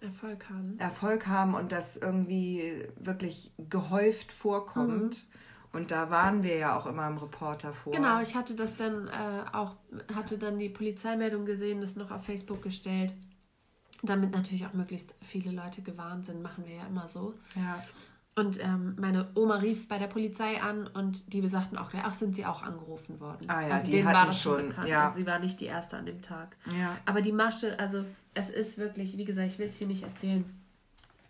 S1: Erfolg haben.
S2: Erfolg haben und das irgendwie wirklich gehäuft vorkommt. Und da waren wir ja auch immer im Reporter vor.
S1: Genau, ich hatte das dann äh, auch, hatte dann die Polizeimeldung gesehen, das noch auf Facebook gestellt. Damit natürlich auch möglichst viele Leute gewarnt sind, machen wir ja immer so.
S2: Ja.
S1: Und ähm, meine Oma rief bei der Polizei an und die besagten auch, ach, sind sie auch angerufen worden.
S2: Ah ja,
S1: also
S2: die
S1: denen war
S2: hatten
S1: das schon
S2: schon,
S1: bekannt.
S2: ja.
S1: Also sie war nicht die Erste an dem Tag.
S2: Ja.
S1: Aber die Masche, also es ist wirklich, wie gesagt, ich will es hier nicht erzählen,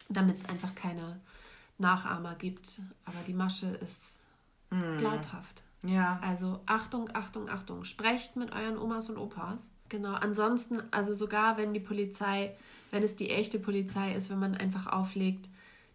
S1: damit es einfach keine Nachahmer gibt. Aber die Masche ist
S2: Mhm.
S1: glaubhaft.
S2: Ja.
S1: Also Achtung, Achtung, Achtung. Sprecht mit euren Omas und Opas. Genau. Ansonsten, also sogar wenn die Polizei, wenn es die echte Polizei ist, wenn man einfach auflegt,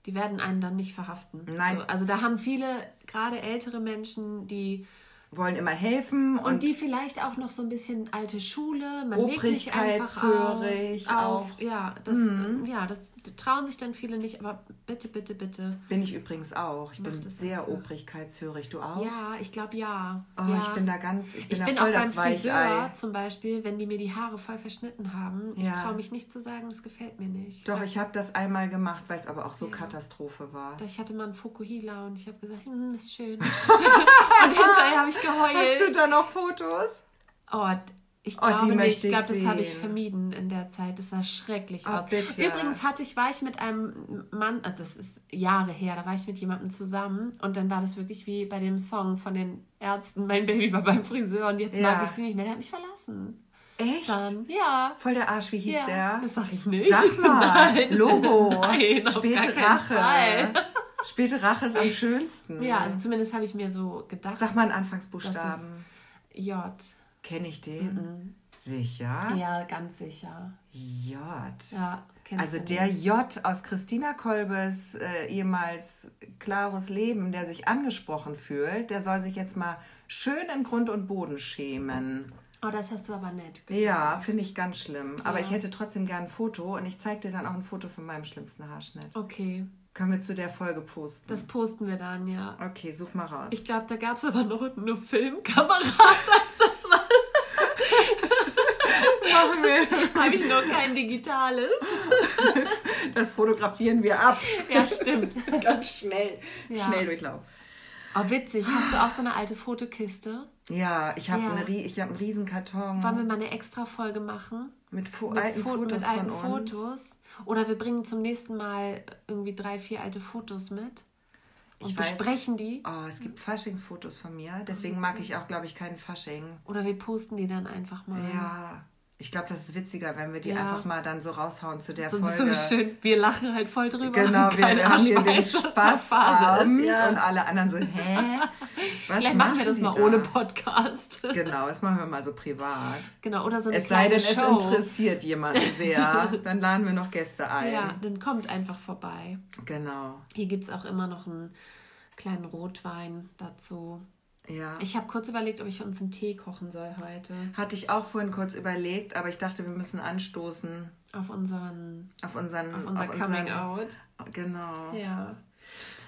S1: die werden einen dann nicht verhaften.
S2: Nein.
S1: So, also da haben viele, gerade ältere Menschen, die
S2: Wollen immer helfen
S1: und,
S2: und,
S1: die vielleicht auch noch so ein bisschen alte Schule, man
S2: Obrigkeitshörig
S1: auf, auf. Ja, das, ja, das trauen sich dann viele nicht, aber bitte, bitte, bitte.
S2: bin ich übrigens auch. Ich bin
S1: Mach das
S2: sehr
S1: einfach.
S2: obrigkeitshörig. Du auch?
S1: Ja, ich glaube ja.
S2: Oh,
S1: ja.
S2: ich bin da ganz, ich bin
S1: Ich
S2: da
S1: bin
S2: voll
S1: auch beim
S2: das Weichei.
S1: Friseur zum Beispiel, wenn die mir die Haare voll verschnitten haben. Ich
S2: Ja.
S1: traue mich nicht zu sagen, das gefällt mir nicht.
S2: Doch,
S1: sag,
S2: ich habe das einmal gemacht, weil es aber auch so Katastrophe war.
S1: ich hatte mal einen Fukuhila und ich habe gesagt, hm, ist schön. <laughs> <laughs> und hinterher habe ich
S2: Hast
S1: geheult.
S2: du da noch Fotos?
S1: Oh, ich
S2: Oh, die
S1: glaube nicht. Ich glaube, das habe ich vermieden in der Zeit. Das sah schrecklich
S2: Oh,
S1: aus.
S2: bitte.
S1: Übrigens hatte ich, war ich mit einem Mann, äh, das ist Jahre her, da war ich mit jemandem zusammen und dann war das wirklich wie bei dem Song von den Ärzten, mein Baby war beim Friseur und jetzt
S2: Ja.
S1: mag ich sie nicht mehr. Der hat mich verlassen.
S2: Echt?
S1: Dann, ja.
S2: Voll der Arsch, wie hieß
S1: ja.
S2: der?
S1: Das sag ich nicht.
S2: Sag mal, <laughs>
S1: Nein.
S2: Logo.
S1: Nein,
S2: Späte Rache. Späte Rache ist am schönsten.
S1: Ja, also zumindest habe ich mir so gedacht.
S2: Sag mal einen Anfangsbuchstaben.
S1: J.
S2: Kenne ich den? Sicher?
S1: Ja, ganz sicher.
S2: J.
S1: Ja,
S2: Also der
S1: nicht.
S2: J aus Christina Kolbes äh, ehemals klares Leben, der sich angesprochen fühlt, der soll sich jetzt mal schön in Grund und Boden schämen.
S1: Oh, das hast du aber nett.
S2: Ja, finde ich ganz schlimm. Aber
S1: Ja.
S2: ich hätte trotzdem gern ein Foto und ich zeige dir dann auch ein Foto von meinem schlimmsten Haarschnitt.
S1: Okay,
S2: Können wir zu der Folge posten?
S1: das posten wir dann, ja.
S2: okay, such mal raus.
S1: Ich glaube, da gab es aber noch nur Filmkameras, <laughs> als das war.
S2: Machen wir.
S1: Habe ich noch kein digitales.
S2: Das fotografieren wir ab.
S1: Ja, stimmt. <laughs>
S2: Ganz schnell.
S1: Ja.
S2: Schnelldurchlauf.
S1: Oh, witzig. Hast du auch so eine alte Fotokiste?
S2: Ja, ich habe
S1: Ja.
S2: eine, ich hab einen Riesenkarton
S1: Wollen wir mal eine extra Folge machen?
S2: mit, Fo
S1: Mit,
S2: alten
S1: Fo-
S2: Fotos
S1: mit alten
S2: von uns.
S1: Fotos. Oder wir bringen zum nächsten Mal irgendwie drei, vier alte Fotos mit und
S2: Ich weiß.
S1: besprechen die.
S2: Oh, es gibt Faschingsfotos von mir. Deswegen mag ich auch, glaube ich, keinen Fasching.
S1: Oder wir posten die dann einfach mal.
S2: Ja. Ich glaube, das ist witziger, wenn wir die ja. einfach mal dann so raushauen zu der
S1: Sonst Folge. So schön, wir lachen halt voll drüber. Genau, <laughs> wir haben hier den
S2: Spaßabend ja. und alle anderen so, hä? <laughs>
S1: Was Vielleicht machen wir das mal da? ohne Podcast. <laughs>
S2: Genau, das machen wir mal so privat.
S1: Genau, oder so
S2: eine Es sei denn, Show. es interessiert jemanden sehr, dann laden wir noch Gäste ein.
S1: Ja, dann kommt einfach vorbei.
S2: Genau.
S1: Hier gibt es auch immer noch einen kleinen Rotwein dazu.
S2: Ja.
S1: Ich habe kurz überlegt, ob ich uns einen Tee kochen soll heute.
S2: Hatte ich auch vorhin kurz überlegt, aber ich dachte, wir müssen anstoßen.
S1: Auf unseren.
S2: Auf unseren.
S1: Auf unser auf Coming unseren, Out.
S2: Genau.
S1: Ja.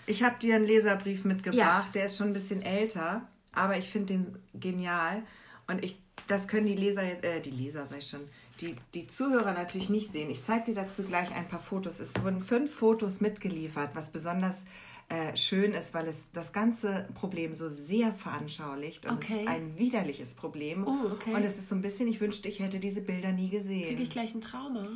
S2: Ich habe dir einen Leserbrief mitgebracht, ja. der ist schon ein bisschen älter, aber ich finde den genial. Und ich, das können die Leser, äh, die Leser, sag ich schon, die, die Zuhörer natürlich nicht sehen. Ich zeige dir dazu gleich ein paar Fotos. Es wurden fünf Fotos mitgeliefert, was besonders äh, schön ist, weil es das ganze Problem so sehr veranschaulicht und okay. es ist ein widerliches Problem.
S1: Oh, okay.
S2: Und es ist so ein bisschen, ich wünschte, ich hätte diese Bilder nie gesehen.
S1: Kriege ich gleich ein Trauma?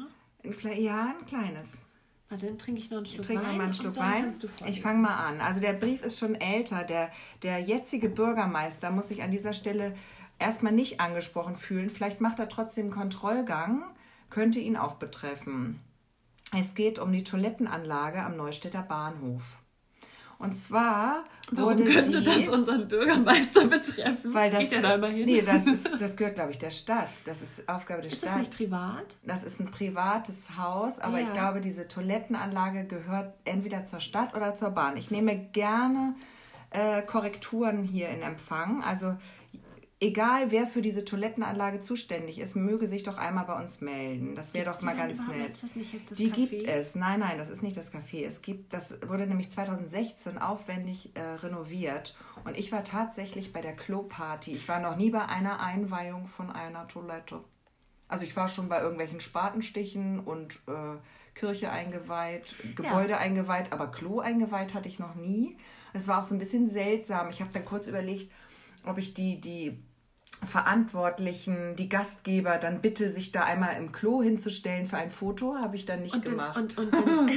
S2: Ja, ein kleines.
S1: Warte, dann trinke ich noch einen Schluck Wein.
S2: mal einen Schluck Wein. Ich fange mal an. Also der Brief ist schon älter. Der, der jetzige Bürgermeister muss sich an dieser Stelle erstmal nicht angesprochen fühlen. Vielleicht macht er trotzdem Kontrollgang. Könnte ihn auch betreffen. Es geht um die Toilettenanlage am Neustädter Bahnhof. Und zwar
S1: Warum wurde könnte die, das unseren Bürgermeister betreffen?
S2: Weil das,
S1: Geht ja da immer hin?
S2: Nee, das, ist, das gehört, glaube ich, der Stadt. Das ist Aufgabe der
S1: ist
S2: Stadt.
S1: Ist das nicht privat?
S2: Das ist ein privates Haus, aber ja. ich glaube, diese Toilettenanlage gehört entweder zur Stadt oder zur Bahn. Ich nehme gerne äh, Korrekturen hier in Empfang. Also egal wer für diese Toilettenanlage zuständig ist, möge sich doch einmal bei uns melden. Das wäre doch mal ganz nett.
S1: Ist das nicht jetzt das
S2: die
S1: Café?
S2: gibt es. Nein, nein, das ist nicht das Café. Es gibt, das wurde nämlich 2016 aufwendig äh, renoviert. Und ich war tatsächlich bei der Klo-Party. Ich war noch nie bei einer Einweihung von einer Toilette. Also ich war schon bei irgendwelchen Spatenstichen und äh, Kirche eingeweiht, Gebäude ja. eingeweiht, aber Klo eingeweiht hatte ich noch nie. Es war auch so ein bisschen seltsam. Ich habe dann kurz überlegt, ob ich die, die Verantwortlichen, die Gastgeber dann bitte, sich da einmal im Klo hinzustellen für ein Foto, habe ich dann nicht
S1: und
S2: gemacht.
S1: Und, und, und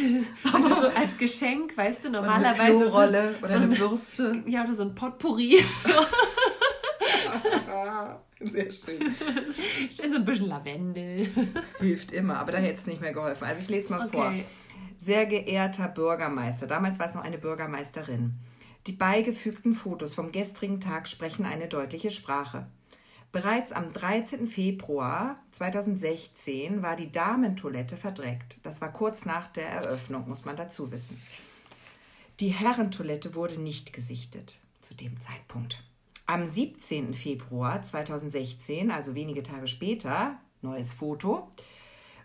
S1: <laughs> aber so als Geschenk, weißt du, normalerweise.
S2: Eine Klorolle so, oder so eine Bürste.
S1: Ja, oder so ein Potpourri. <laughs>
S2: Sehr schön.
S1: Schön so ein bisschen Lavendel.
S2: Hilft immer, aber da hätte es nicht mehr geholfen. Also ich lese mal okay. vor. Sehr geehrter Bürgermeister, damals war es noch eine Bürgermeisterin. Die beigefügten Fotos vom gestrigen Tag sprechen eine deutliche Sprache. Bereits am 13. Februar 2016 war die Damentoilette verdreckt. Das war kurz nach der Eröffnung, muss man dazu wissen. Die Herrentoilette wurde nicht gesichtet zu dem Zeitpunkt. Am 17. Februar 2016, also wenige Tage später, neues Foto,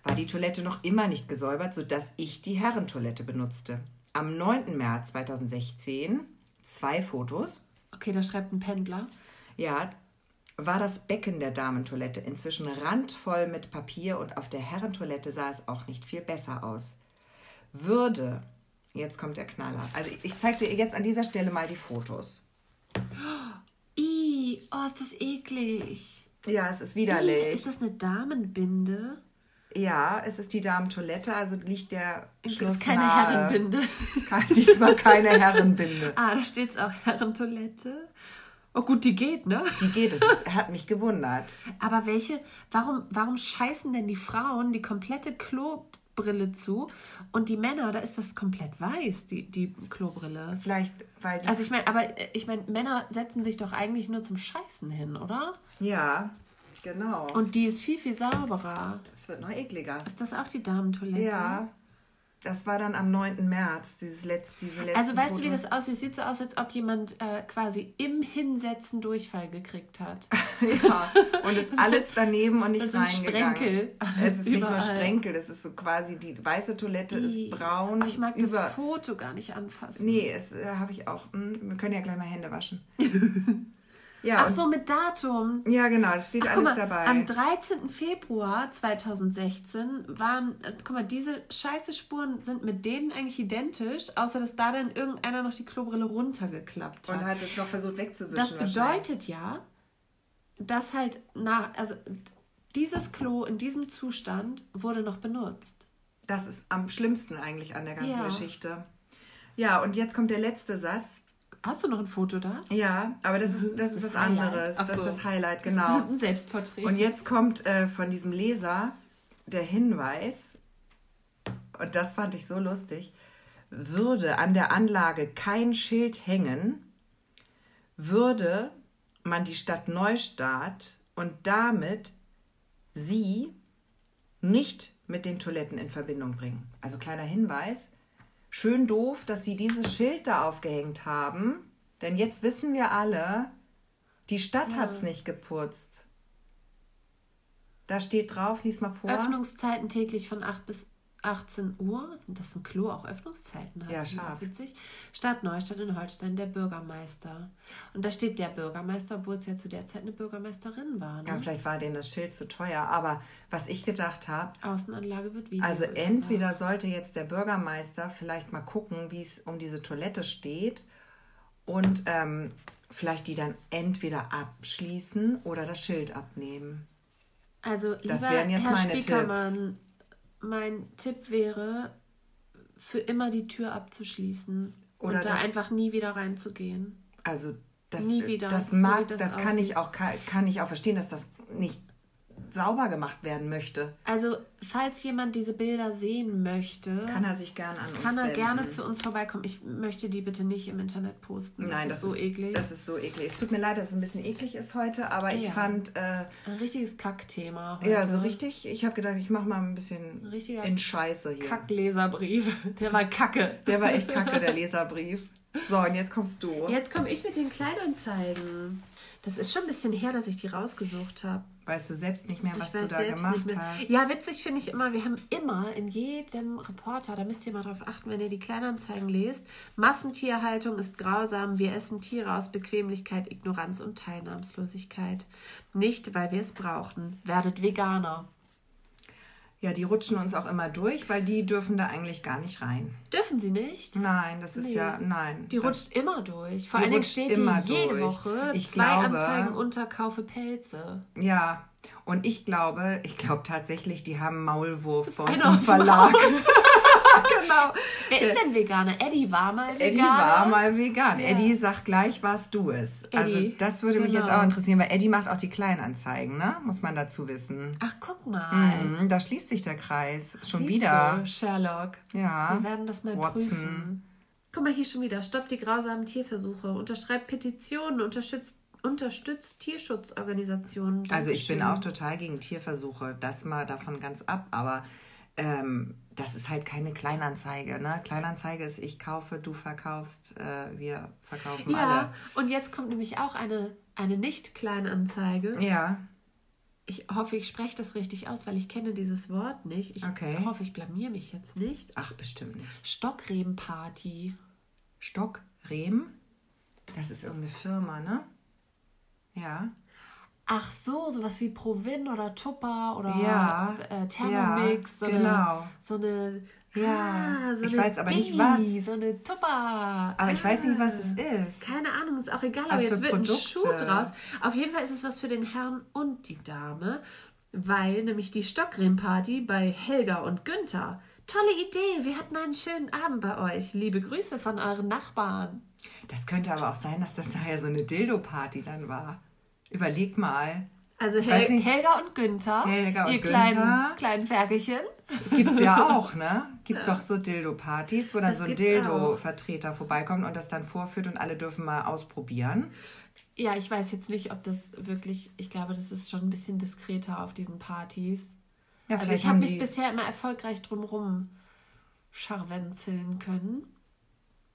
S2: war die Toilette noch immer nicht gesäubert, sodass ich die Herrentoilette benutzte. Am 9. März 2016 zwei Fotos.
S1: Okay, da schreibt ein Pendler.
S2: Ja, war das Becken der Damentoilette inzwischen randvoll mit Papier und auf der Herrentoilette sah es auch nicht viel besser aus. Würde, jetzt kommt der Knaller. Also ich zeige dir jetzt an dieser Stelle mal die Fotos.
S1: Ih, oh, ist das eklig.
S2: Ja, es ist widerlich. Ih,
S1: ist das eine Damenbinde?
S2: Ja, es ist die Damentoilette, also liegt der
S1: Schluss ist keine nahe. Herrenbinde.
S2: Diesmal keine <laughs> Herrenbinde.
S1: ah, da steht es auch Herrentoilette. Oh gut, die geht, ne?
S2: Die geht, es hat mich gewundert.
S1: Aber welche, warum, warum scheißen denn die Frauen die komplette Klobrille zu und die Männer, da ist das komplett weiß, die, die Klobrille.
S2: Vielleicht, weil
S1: Also ich meine, aber äh, ich meine, Männer setzen sich doch eigentlich nur zum Scheißen hin, oder?
S2: Ja, genau.
S1: Und die ist viel, viel sauberer.
S2: Es wird noch ekliger.
S1: Ist das auch die Damentoilette?
S2: Ja, das war dann am 9. März, dieses Letz-, diese letzte
S1: Also weißt Foto. du, wie das aussieht? Sieht so aus, als ob jemand äh, quasi im Hinsetzen Durchfall gekriegt hat. <laughs>
S2: ja, und ist <laughs> alles daneben und nicht das reingegangen.
S1: Sprenkel.
S2: Es ist nicht nur Sprenkel, es ist so quasi, die weiße Toilette I. ist braun.
S1: Oh, ich mag das Foto gar nicht anfassen.
S2: Nee, es äh, habe ich auch. Hm, wir können ja gleich mal Hände waschen. <laughs>
S1: Ja, Ach so, mit Datum.
S2: Ja, genau, das steht Ach, alles
S1: mal,
S2: dabei.
S1: Am 13. Februar 2016 waren, guck mal, diese scheiße Spuren sind mit denen eigentlich identisch, außer dass da dann irgendeiner noch die Klobrille runtergeklappt hat.
S2: Und hat es noch versucht wegzuwischen.
S1: Das bedeutet ja, dass halt nach, also dieses Klo in diesem Zustand wurde noch benutzt.
S2: Das ist am schlimmsten eigentlich an der ganzen ja. Geschichte. Ja, und jetzt kommt der letzte Satz.
S1: Hast du noch ein Foto da?
S2: Ja, aber das ist, das, ist was anderes.
S1: Ach
S2: Das
S1: so.
S2: ist das Highlight,
S1: Das
S2: genau.
S1: ist ein Selbstporträt.
S2: Und jetzt kommt äh, von diesem Leser der Hinweis, und das fand ich so lustig, würde an der Anlage kein Schild hängen, würde man die Stadt Neustadt und damit sie nicht mit den Toiletten in Verbindung bringen. Also kleiner Hinweis, schön doof, dass sie dieses Schild da aufgehängt haben, denn jetzt wissen wir alle, die Stadt hat's nicht geputzt. Da steht drauf, lies mal vor.
S1: Öffnungszeiten täglich von 8 bis 18 Uhr. Dass ein Klo auch Öffnungszeiten hat.
S2: Ja, scharf.
S1: Witzig. Stadt Neustadt in Holstein, der Bürgermeister. Und da steht der Bürgermeister, obwohl es ja zu der Zeit eine Bürgermeisterin war.
S2: Ja,
S1: Ne?
S2: vielleicht war denen das Schild zu teuer, aber was ich gedacht habe,
S1: Außenanlage wird wieder.
S2: also entweder sollte jetzt der Bürgermeister vielleicht mal gucken, wie es um diese Toilette steht und ähm, vielleicht die dann entweder abschließen oder das Schild abnehmen.
S1: Also, lieber
S2: Das wären jetzt
S1: Herr
S2: meine
S1: Spiekermann, mein Tipp wäre, für immer die Tür abzuschließen
S2: Oder
S1: und da einfach nie wieder reinzugehen.
S2: Also das,
S1: Nie wieder,
S2: das
S1: so
S2: mag,
S1: wie das
S2: das, kann ich auch kann ich auch verstehen, dass das nicht sauber gemacht werden möchte.
S1: Also, falls jemand diese Bilder sehen möchte,
S2: Kann er sich gerne an uns
S1: kann er
S2: wenden.
S1: gerne zu uns vorbeikommen. Ich möchte die bitte nicht im Internet posten. Das
S2: Nein,
S1: ist so eklig.
S2: Das ist so eklig. Es tut mir leid, dass es ein bisschen eklig ist heute, aber ich
S1: Ja.
S2: fand äh,
S1: Ein richtiges Kackthema. Heute.
S2: ja so richtig. Ich habe gedacht, ich mache mal ein bisschen
S1: Richtiger
S2: in Scheiße hier.
S1: Kackleserbrief. Der war kacke.
S2: Der war echt kacke, der Leserbrief. So, und jetzt kommst du.
S1: Jetzt komme ich mit den Kleinanzeigen. Das ist schon ein bisschen her, dass ich die rausgesucht habe.
S2: Weißt du selbst nicht mehr, was du da gemacht hast?
S1: Ja, witzig finde ich immer, wir haben immer in jedem Reporter, da müsst ihr mal drauf achten, wenn ihr die Kleinanzeigen lest, Massentierhaltung ist grausam, wir essen Tiere aus Bequemlichkeit, Ignoranz und Teilnahmslosigkeit. Nicht, weil wir es brauchten. Werdet Veganer.
S2: Ja, die rutschen uns auch immer durch, weil die dürfen da eigentlich gar nicht rein.
S1: Dürfen sie nicht?
S2: Nein, das ist
S1: Nee.
S2: ja, nein.
S1: Die rutscht immer durch. Vor allen Dingen steht
S2: immer
S1: die jede
S2: durch.
S1: Woche
S2: Ich
S1: zwei
S2: glaube-
S1: Anzeigen unter Kaufe Pelze.
S2: Ja, und ich glaube, ich glaube tatsächlich, die haben Maulwurf bei uns
S1: einer
S2: im
S1: aus
S2: Verlag. <laughs> genau.
S1: Wer ist denn Veganer? Eddie war mal Veganer.
S2: Eddie war mal vegan.
S1: Ja.
S2: Eddie sagt gleich, warst du es. also
S1: Eddie,
S2: das würde mich jetzt
S1: genau.
S2: auch interessieren, weil Eddie macht auch die Kleinanzeigen, ne? Muss man dazu wissen.
S1: Ach, guck mal.
S2: Mhm, da schließt sich der Kreis. Schon
S1: Siehst
S2: wieder.
S1: Du, Sherlock.
S2: Ja.
S1: Wir werden das mal
S2: Watson.
S1: prüfen. Guck mal hier schon wieder. Stoppt die grausamen Tierversuche. Unterschreibt Petitionen. Unterstützt, unterstützt Tierschutzorganisationen.
S2: Also ich bin
S1: Dankeschön.
S2: auch total gegen Tierversuche. Das mal davon ganz ab. Aber ähm, das ist halt keine Kleinanzeige. Ne? Kleinanzeige ist, ich kaufe, du verkaufst, äh, wir verkaufen
S1: Ja, und jetzt kommt nämlich auch eine, eine nicht kleine Anzeige.
S2: alle. Ja.
S1: Ich hoffe, ich spreche das richtig aus, weil ich kenne dieses Wort nicht. Ich
S2: Okay.
S1: hoffe, ich blamier mich jetzt nicht.
S2: Ach, bestimmt nicht.
S1: Stockrebenparty.
S2: Stockrehm. Das ist irgendeine Firma, ne? Ja.
S1: Ach so, sowas wie Provin oder Tupper oder
S2: Ja,
S1: äh, Thermomix.
S2: ja,
S1: so
S2: genau.
S1: Eine, so eine.
S2: Ja,
S1: ah, so
S2: ich
S1: eine
S2: weiß aber nicht
S1: Bingi,
S2: was.
S1: So eine Tupper.
S2: Aber ich weiß nicht, was es
S1: Ah.
S2: ist.
S1: Keine Ahnung, ist auch egal,
S2: Was
S1: aber jetzt wird ein
S2: Produkte?
S1: Schuh draus. Auf jeden Fall ist es was für den Herrn und die Dame, weil nämlich die Stockrebenparty bei Helga und Günther. Tolle Idee, wir hatten einen schönen Abend bei euch. Liebe Grüße von euren Nachbarn.
S2: Das könnte aber auch sein, dass das nachher so eine Dildo-Party dann war. Überleg mal.
S1: Also
S2: Ich weiß
S1: Hel
S2: nicht.
S1: Helga und Günther,
S2: Helga und
S1: ihr kleinen,
S2: Günther.
S1: kleinen Ferkelchen.
S2: Gibt's ja <laughs> auch, ne? Gibt's doch so Dildo-Partys, wo dann
S1: Das
S2: so ein Dildo-Vertreter vorbeikommt und das dann vorführt und alle dürfen mal ausprobieren.
S1: Ja, ich weiß jetzt nicht, ob das wirklich, ich glaube, das ist schon ein bisschen diskreter auf diesen Partys.
S2: Ja,
S1: Also ich habe mich bisher immer erfolgreich drumrum scharwenzeln können.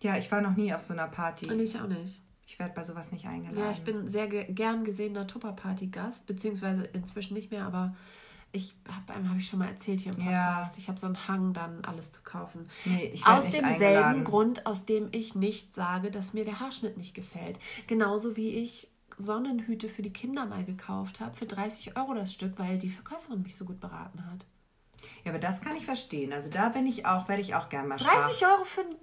S2: Ja, ich war noch nie auf so einer Party.
S1: Und ich auch nicht.
S2: Ich werde bei sowas nicht eingeladen.
S1: Ja, ich bin sehr ge gern gesehener Tupper-Party-Gast, beziehungsweise inzwischen nicht mehr, aber ich habe einem habe ich schon mal erzählt hier im
S2: Ja.
S1: Podcast. Ich habe so einen Hang, dann alles zu kaufen.
S2: Nee, ich
S1: aus
S2: nicht
S1: demselben
S2: eingeladen.
S1: Grund, aus dem ich nicht sage, dass mir der Haarschnitt nicht gefällt. Genauso wie ich Sonnenhüte für die Kinder mal gekauft habe, für 30 Euro das Stück, weil die Verkäuferin mich so gut beraten hat.
S2: Ja, aber das kann ich verstehen. Also da bin ich auch, werde ich auch gern mal
S1: 30 Euro für ein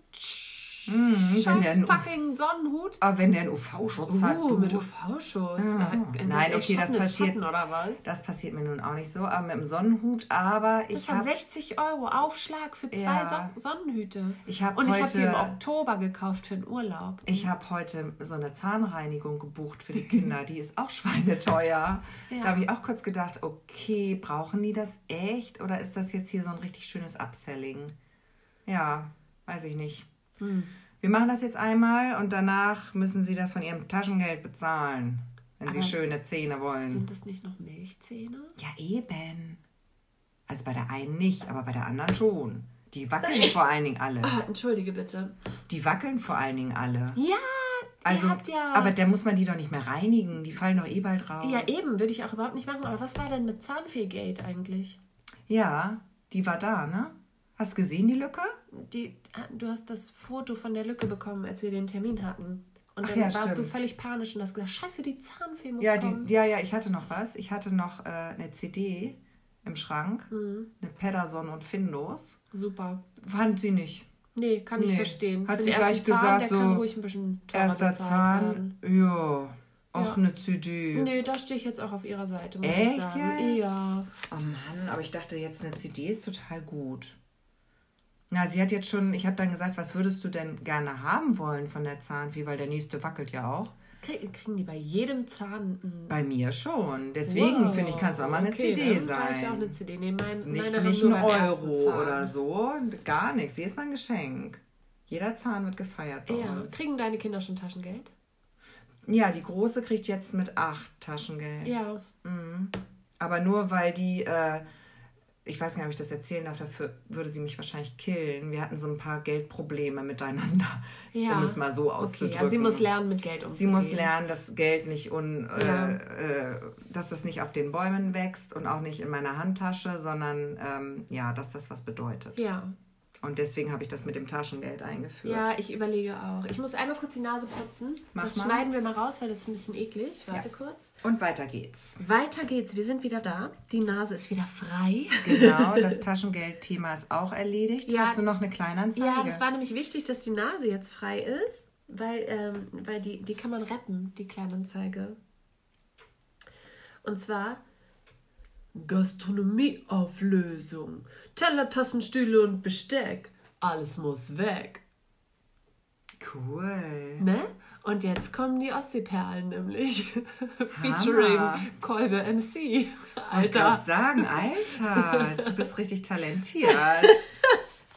S2: Der
S1: Scheiß fucking Sonnenhut.
S2: Aber wenn der einen UV-Schutz hat.
S1: Uh, mit UV-Schutz.
S2: Ja. Nein, okay, das passiert-
S1: Schatten oder was?
S2: Das passiert mir nun auch nicht so, aber mit dem Sonnenhut. Aber
S1: Das
S2: ich
S1: waren
S2: habe
S1: 60 Euro Aufschlag für zwei
S2: Ja.
S1: Son Sonnenhüte.
S2: Ich hab
S1: Und ich habe die im Oktober gekauft für den Urlaub.
S2: ich hab heute so eine Zahnreinigung gebucht für die Kinder. Die ist auch <laughs> schweineteuer.
S1: Ja.
S2: Da habe ich auch kurz gedacht, okay, brauchen die das echt? Oder ist das jetzt hier so ein richtig schönes Upselling? Ja, weiß ich nicht.
S1: Hm.
S2: Wir machen das jetzt einmal und danach müssen sie das von ihrem Taschengeld bezahlen, wenn sie
S1: Aber
S2: schöne Zähne wollen.
S1: Sind das nicht noch Milchzähne?
S2: Ja, eben. Also bei der einen nicht, aber bei der anderen schon. Die wackeln vor allen Dingen alle.
S1: Ah, entschuldige bitte.
S2: Die wackeln vor allen Dingen alle.
S1: Ja,
S2: Also,
S1: ihr habt ja...
S2: aber da muss man die doch nicht mehr reinigen. Die fallen doch eh bald raus.
S1: ja, eben, würde ich auch überhaupt nicht machen. Aber was war denn mit Zahnfehlgate eigentlich?
S2: Ja, die war da, ne? Hast gesehen die Lücke?
S1: Die, du hast das Foto von der Lücke bekommen, als wir den Termin hatten. Und dann
S2: ja,
S1: warst du
S2: stimmt.
S1: völlig panisch und hast gesagt, scheiße, die Zahnfee muss
S2: Ja,
S1: kommen.
S2: die, ja, ja, ich hatte noch was. Ich hatte noch äh, eine CD im Schrank.
S1: Mhm.
S2: Eine Pederson und Findus.
S1: Super.
S2: Fand sie nicht.
S1: Nee, kann ich
S2: Nee.
S1: verstehen.
S2: Hat
S1: Für
S2: sie gleich
S1: Zahn,
S2: gesagt, so,
S1: kann ruhig ein bisschen
S2: Erster Zahn.
S1: werden.
S2: Ja. Auch
S1: Ja.
S2: eine CD.
S1: Nee, da stehe ich jetzt auch auf ihrer Seite, muss ich
S2: Echt
S1: sagen.
S2: jetzt?
S1: Ja.
S2: Oh Mann, aber ich dachte jetzt, eine CD ist total gut. Na, sie hat jetzt schon, ich habe dann gesagt, was würdest du denn gerne haben wollen von der Zahnfee, weil der nächste wackelt ja auch.
S1: Krieg, kriegen die bei jedem Zahn
S2: Bei mir schon. Deswegen
S1: Wow.
S2: finde ich, kann es auch mal eine
S1: Okay,
S2: CD
S1: dann kann ich auch
S2: sein.
S1: eine CD nehmen. Mein,
S2: nicht nicht
S1: nur
S2: ein
S1: beim ersten
S2: Euro oder so. Gar nichts. Sie ist mal ein Geschenk. Jeder Zahn wird gefeiert bei
S1: Ja.
S2: uns.
S1: Kriegen deine Kinder schon Taschengeld?
S2: Ja, die Große kriegt jetzt mit acht Taschengeld.
S1: Ja.
S2: Mhm. Aber nur weil die, äh, ich weiß gar nicht, ob ich das erzählen darf, dafür würde sie mich wahrscheinlich killen. Wir hatten so ein paar Geldprobleme miteinander, <laughs>
S1: Ja.
S2: um es mal so
S1: Okay,
S2: auszudrücken.
S1: ja, sie muss lernen, mit Geld
S2: Sie
S1: umzugehen.
S2: muss lernen, dass Geld nicht un,
S1: Ja.
S2: äh, äh, dass das nicht auf den Bäumen wächst und auch nicht in meiner Handtasche, sondern ähm, ja, dass das was bedeutet.
S1: Ja.
S2: Und deswegen habe ich das mit dem Taschengeld eingeführt.
S1: Ja, ich überlege auch. Ich muss einmal kurz die Nase putzen.
S2: Mach
S1: das
S2: mal.
S1: schneiden wir mal raus, weil das ist ein bisschen eklig. Warte kurz.
S2: Und weiter geht's.
S1: Weiter geht's. Wir sind wieder da. Die Nase ist wieder frei.
S2: Genau, <laughs> das Taschengeldthema ist auch erledigt.
S1: Ja.
S2: Hast du noch eine Kleinanzeige?
S1: Ja, das war nämlich wichtig, dass die Nase jetzt frei ist, weil, ähm, weil die, die kann man retten, die Kleinanzeige. Und zwar Gastronomieauflösung. Teller, Tassen, Stühle und Besteck. Alles muss weg.
S2: Cool.
S1: Ne? Und jetzt kommen die Ostseeperlen nämlich. <laughs> Featuring Kolbe MC.
S2: Ich
S1: Alter.
S2: gerade sagen, Alter, du bist richtig talentiert. <laughs>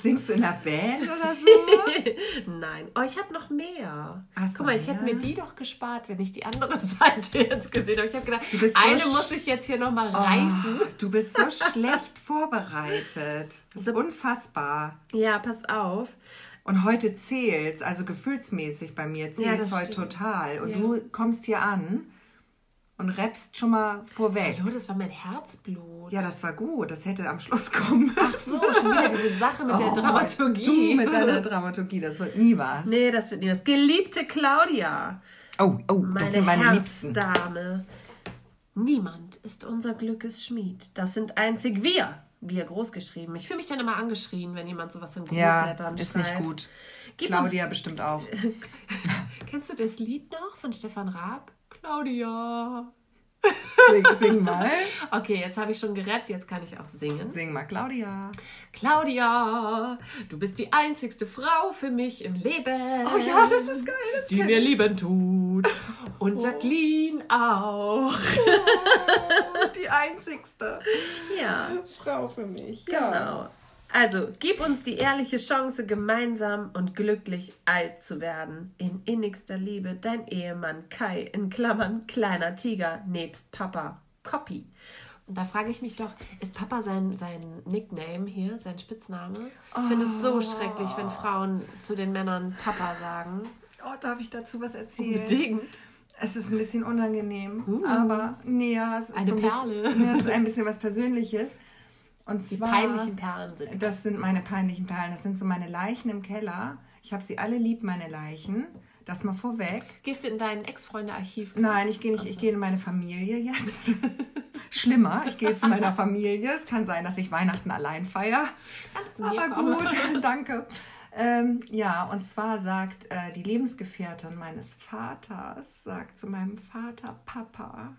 S2: Singst du in einer Band oder so? <laughs>
S1: Nein. Oh, ich habe noch mehr.
S2: Hast
S1: Guck mal, ich hätte
S2: mehr?
S1: mir die doch gespart, wenn ich die andere <laughs> Seite jetzt gesehen habe. Ich habe gedacht,
S2: Du bist so
S1: eine
S2: sch-
S1: muss ich jetzt hier nochmal reißen.
S2: Oh, du bist so schlecht <laughs> vorbereitet. Das ist unfassbar.
S1: Ja, pass auf.
S2: Und heute zählt's, also gefühlsmäßig bei mir
S1: Ja,
S2: zählt's
S1: das
S2: heute
S1: stimmt.
S2: total. Und
S1: Ja.
S2: du kommst hier an und rappst schon mal vorweg.
S1: Hallo, das war mein Herzblut.
S2: Ja, das war gut. Das hätte am Schluss kommen müssen.
S1: Ach so, schon wieder diese Sache mit der
S2: Oh,
S1: Dramaturgie.
S2: Du mit deiner Dramaturgie, das wird nie was.
S1: Nee, das wird nie was. Geliebte Claudia.
S2: Oh, oh,
S1: Meine,
S2: das sind meine Liebsten.
S1: Herzdame. Niemand ist unser Glückes Schmied. Das sind einzig wir. Wir großgeschrieben. Ich fühle mich dann immer angeschrien, wenn jemand sowas in
S2: Ja,
S1: Großlettern
S2: ist
S1: schreibt.
S2: nicht gut.
S1: Gib
S2: Claudia bestimmt auch. <laughs>
S1: Kennst du das Lied noch von Stefan Raab? Claudia.
S2: Sing, sing mal.
S1: Okay, jetzt habe ich schon gerappt, jetzt kann ich auch singen.
S2: Sing mal, Claudia.
S1: Claudia, du bist die einzigste Frau für mich im Leben.
S2: Oh ja, das ist geil. Das
S1: Die mir lieben tut. Und Jacqueline auch.
S2: Oh, die einzigste
S1: Ja,
S2: Frau für mich.
S1: genau. Also, gib uns die ehrliche Chance, gemeinsam und glücklich alt zu werden. In innigster Liebe, dein Ehemann Kai, in Klammern, kleiner Tiger, nebst Papa, Copy. Und da frage ich mich doch, ist Papa sein, sein Nickname hier, sein Spitzname? Ich finde es so schrecklich, wenn Frauen zu den Männern Papa sagen.
S2: Oh, darf ich dazu was erzählen?
S1: Bedingt.
S2: Es ist ein bisschen unangenehm, aber nee, ja, es ist
S1: Eine
S2: so ein
S1: Perle.
S2: Bisschen, ja, es ist ein bisschen was Persönliches. Und
S1: Die
S2: zwar,
S1: peinlichen Perlen sind.
S2: das sind meine peinlichen Perlen. Das sind so meine Leichen im Keller. Ich habe sie alle lieb, meine Leichen. Das mal vorweg.
S1: Gehst du in dein Ex-Freunde-Archiv?
S2: Nein, ich gehe nicht, ich gehe in meine Familie jetzt. <laughs> Schlimmer, ich gehe zu meiner Familie. Es kann sein, dass ich Weihnachten allein feiere.
S1: Kannst du
S2: Aber gut, <laughs> danke. Ähm, ja, und zwar sagt äh, die Lebensgefährtin meines Vaters, sagt zu meinem Vater, Papa.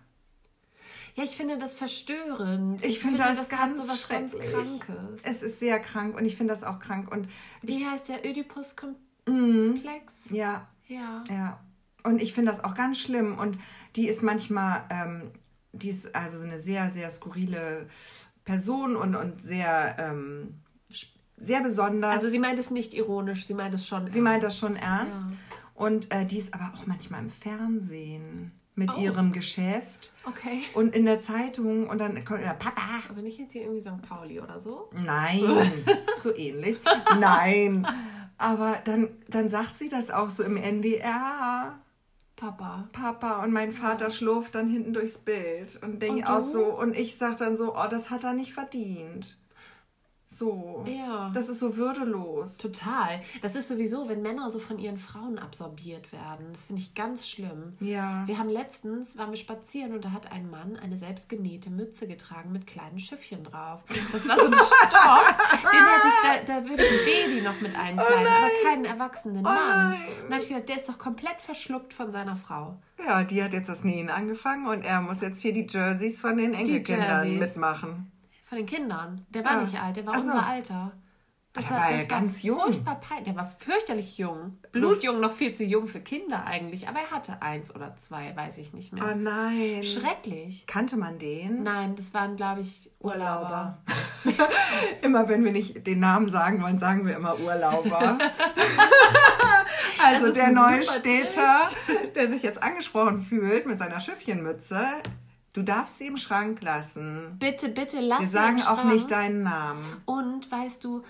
S1: Ja, ich finde das verstörend.
S2: Ich, finde das, das ganz
S1: so was ganz
S2: schrecklich.
S1: Krankes.
S2: Es ist sehr krank und ich finde das auch krank. Und
S1: Wie heißt der Oedipus-Komplex?
S2: ja,
S1: Ja.
S2: ja. Und ich finde das auch ganz schlimm. Und die ist manchmal, ähm, die ist also so eine sehr, sehr skurrile Person und, und sehr, ähm, sehr besonders.
S1: Also sie meint es nicht ironisch, sie meint es schon.
S2: Sie meint das schon ernst.
S1: Ja.
S2: Und äh, die ist aber auch manchmal im Fernsehen mit
S1: Oh.
S2: ihrem Geschäft
S1: Okay.
S2: und in der Zeitung und dann kommt ja, Papa.
S1: Aber nicht jetzt hier irgendwie St. Pauli oder so.
S2: Nein, <laughs> so ähnlich. Nein. Aber dann, dann sagt sie das auch so im NDR.
S1: Papa.
S2: Papa und mein Vater schlurft dann hinten durchs Bild und denke
S1: Und
S2: auch so und ich sag dann so, oh, das hat er nicht verdient. So.
S1: Ja.
S2: Das ist so würdelos.
S1: Total. Das ist sowieso, wenn Männer so von ihren Frauen absorbiert werden. Das finde ich ganz schlimm.
S2: Ja.
S1: Wir haben letztens, waren wir spazieren und da hat ein Mann eine selbstgenähte Mütze getragen mit kleinen Schiffchen drauf. Das war so ein <laughs> Stoff, den hätte ich, da, da würde ich ein Baby noch mit einkleiden, aber keinen erwachsenen Mann.
S2: nein.
S1: Und dann habe ich gedacht, der ist doch komplett verschluckt von seiner Frau.
S2: Ja, die hat jetzt das Nähen angefangen und er muss jetzt hier die Jerseys von den Enkelkindern mitmachen.
S1: Von den Kindern. Der war
S2: Ja.
S1: nicht alt, der war
S2: Ach so.
S1: unser Alter. Das
S2: Der war ja ganz jung.
S1: Furchtbar pein- Der war fürchterlich jung. Blutjung, noch viel zu jung für Kinder eigentlich. Aber er hatte eins oder zwei, weiß ich nicht mehr.
S2: Oh nein.
S1: Schrecklich.
S2: Kannte man den?
S1: Nein, das waren, glaube ich, Urlauber. <laughs>
S2: immer wenn wir nicht den Namen sagen wollen, sagen wir immer Urlauber. <laughs> also der
S1: ein
S2: neue
S1: super
S2: Städter, der sich jetzt angesprochen fühlt mit seiner Schiffchenmütze, du darfst sie im Schrank lassen.
S1: Bitte, bitte, lass
S2: Wir
S1: sie
S2: sagen
S1: im
S2: auch
S1: Schrank.
S2: nicht deinen Namen.
S1: Und, weißt du,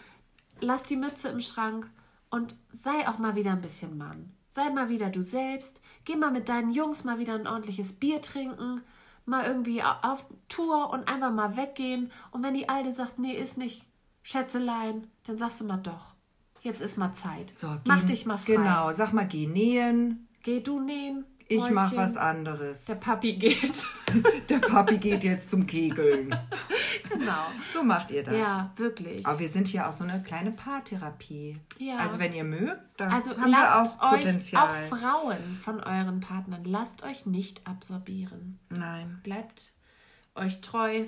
S1: lass die Mütze im Schrank und sei auch mal wieder ein bisschen Mann. Sei mal wieder du selbst. Geh mal mit deinen Jungs mal wieder ein ordentliches Bier trinken. Mal irgendwie au- auf Tour und einfach mal weggehen. Und wenn die Alte sagt, nee, ist nicht, Schätzelein, dann sagst du mal doch. Jetzt ist mal Zeit.
S2: So,
S1: Mach
S2: geh-
S1: dich mal frei.
S2: Genau, sag mal, geh nähen.
S1: Geh du nähen.
S2: Ich mach
S1: Mäuschen.
S2: was anderes.
S1: Der Papi geht. <laughs>
S2: Der Papi geht jetzt zum Kegeln.
S1: genau.
S2: So macht ihr das.
S1: Ja, wirklich.
S2: Aber wir sind hier auch so eine kleine Paartherapie.
S1: Ja.
S2: Also wenn ihr mögt, dann
S1: Also
S2: haben wir auch
S1: euch,
S2: Potenzial.
S1: auch Frauen von euren Partnern, lasst euch nicht absorbieren.
S2: Nein.
S1: Bleibt euch treu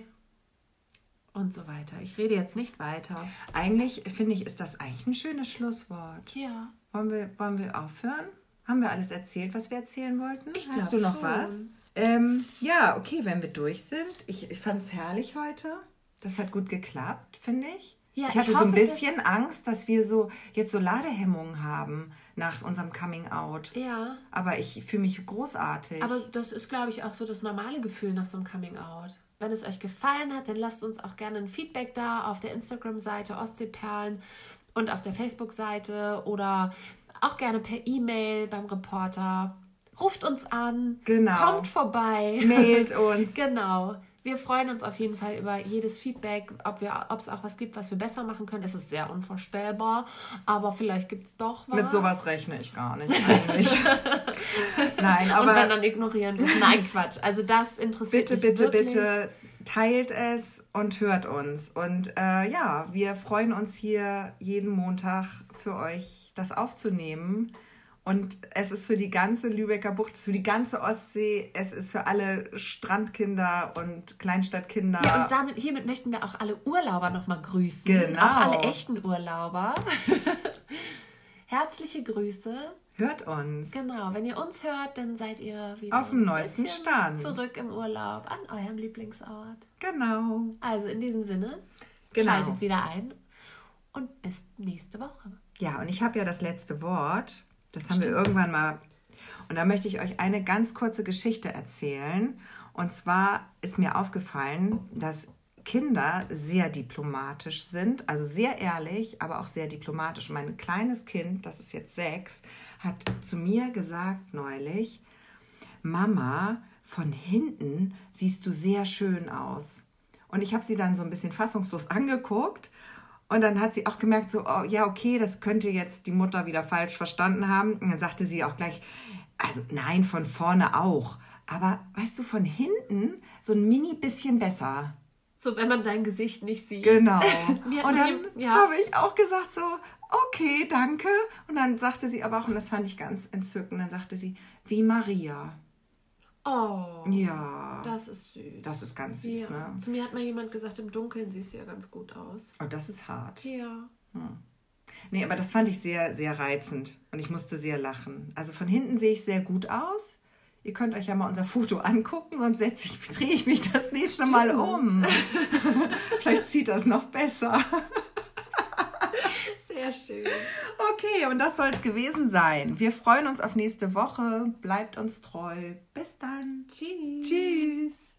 S1: und so weiter. Ich rede jetzt nicht weiter.
S2: Eigentlich finde ich, ist das eigentlich ein schönes Schlusswort.
S1: Ja.
S2: Wollen wir, wollen wir aufhören? Haben wir alles erzählt, was wir erzählen wollten?
S1: Ich
S2: Hast du noch
S1: schon.
S2: was? Ähm, ja, okay, wenn wir durch sind. Ich, ich fand es herrlich heute. Das hat gut geklappt, finde ich.
S1: Ja,
S2: ich
S1: ich
S2: hatte so ein
S1: hoffe,
S2: bisschen Angst, dass wir so jetzt so Ladehemmungen haben nach unserem Coming Out.
S1: Ja.
S2: Aber ich fühle mich großartig.
S1: Aber das ist, glaube ich, auch so das normale Gefühl nach so einem Coming Out. Wenn es euch gefallen hat, dann lasst uns auch gerne ein Feedback da auf der Instagram-Seite Ostseeperlen und auf der Facebook-Seite oder auch gerne per E-Mail beim Reporter. Ruft uns an.
S2: Genau.
S1: Kommt vorbei.
S2: Mailt <laughs> uns.
S1: Genau. Wir freuen uns auf jeden Fall über jedes Feedback, ob es auch was gibt, was wir besser machen können. Es ist sehr unvorstellbar, aber vielleicht gibt es doch was.
S2: Mit sowas rechne ich gar nicht eigentlich. <laughs> Nein, aber
S1: Und wenn dann ignorieren wir. Nein, Quatsch. Also das interessiert
S2: bitte,
S1: mich
S2: bitte,
S1: wirklich.
S2: bitte teilt es und hört uns. Und äh, ja, wir freuen uns hier jeden Montag für euch das aufzunehmen. Und es ist für die ganze Lübecker Bucht, es ist für die ganze Ostsee, es ist für alle Strandkinder und Kleinstadtkinder.
S1: Ja, und damit, hiermit möchten wir auch alle Urlauber nochmal grüßen.
S2: Genau.
S1: Auch alle echten Urlauber. <laughs> Herzliche Grüße.
S2: Hört uns.
S1: Genau, wenn ihr uns hört, dann seid ihr wieder
S2: Auf dem neuesten Stand.
S1: Zurück im Urlaub an eurem Lieblingsort.
S2: Genau.
S1: Also in diesem Sinne,
S2: Genau.
S1: schaltet wieder ein und bis nächste Woche.
S2: Ja, und ich habe ja das letzte Wort. Das haben wir
S1: Stimmt.
S2: irgendwann mal. Und da möchte ich euch eine ganz kurze Geschichte erzählen. Und zwar ist mir aufgefallen, dass Kinder sehr diplomatisch sind, also sehr ehrlich, aber auch sehr diplomatisch. Mein kleines Kind, das ist jetzt sechs, hat zu mir gesagt neulich, Mama, von hinten siehst du sehr schön aus. Und ich habe sie dann so ein bisschen fassungslos <laughs> angeguckt. Und dann hat sie auch gemerkt, so, oh, ja, okay, das könnte jetzt die Mutter wieder falsch verstanden haben. Und dann sagte sie auch gleich, also nein, von vorne auch. Aber weißt du, von hinten so ein mini bisschen besser.
S1: So, wenn man dein Gesicht nicht sieht.
S2: Genau. <laughs> Und dann
S1: ja.
S2: habe ich auch gesagt so, okay, danke. Und dann sagte sie aber auch, und das fand ich ganz entzückend, dann sagte sie, wie Maria.
S1: Oh.
S2: Ja.
S1: Das ist süß.
S2: Das ist ganz süß,
S1: ja.
S2: ne?
S1: Zu mir hat mal jemand gesagt, im Dunkeln siehst du ja ganz gut aus.
S2: Oh, das ist hart.
S1: Ja.
S2: Nee, aber das fand ich sehr, sehr reizend und ich musste sehr lachen. Also von hinten sehe ich sehr gut aus. Ihr könnt euch ja mal unser Foto angucken, sonst setze ich, drehe ich mich das nächste Mal um. <laughs> Vielleicht sieht das noch besser. <laughs>
S1: Sehr schön.
S2: Okay, und das soll es gewesen sein. Wir freuen uns auf nächste Woche. Bleibt uns treu. Bis dann.
S1: Tschüss.
S2: Tschüss.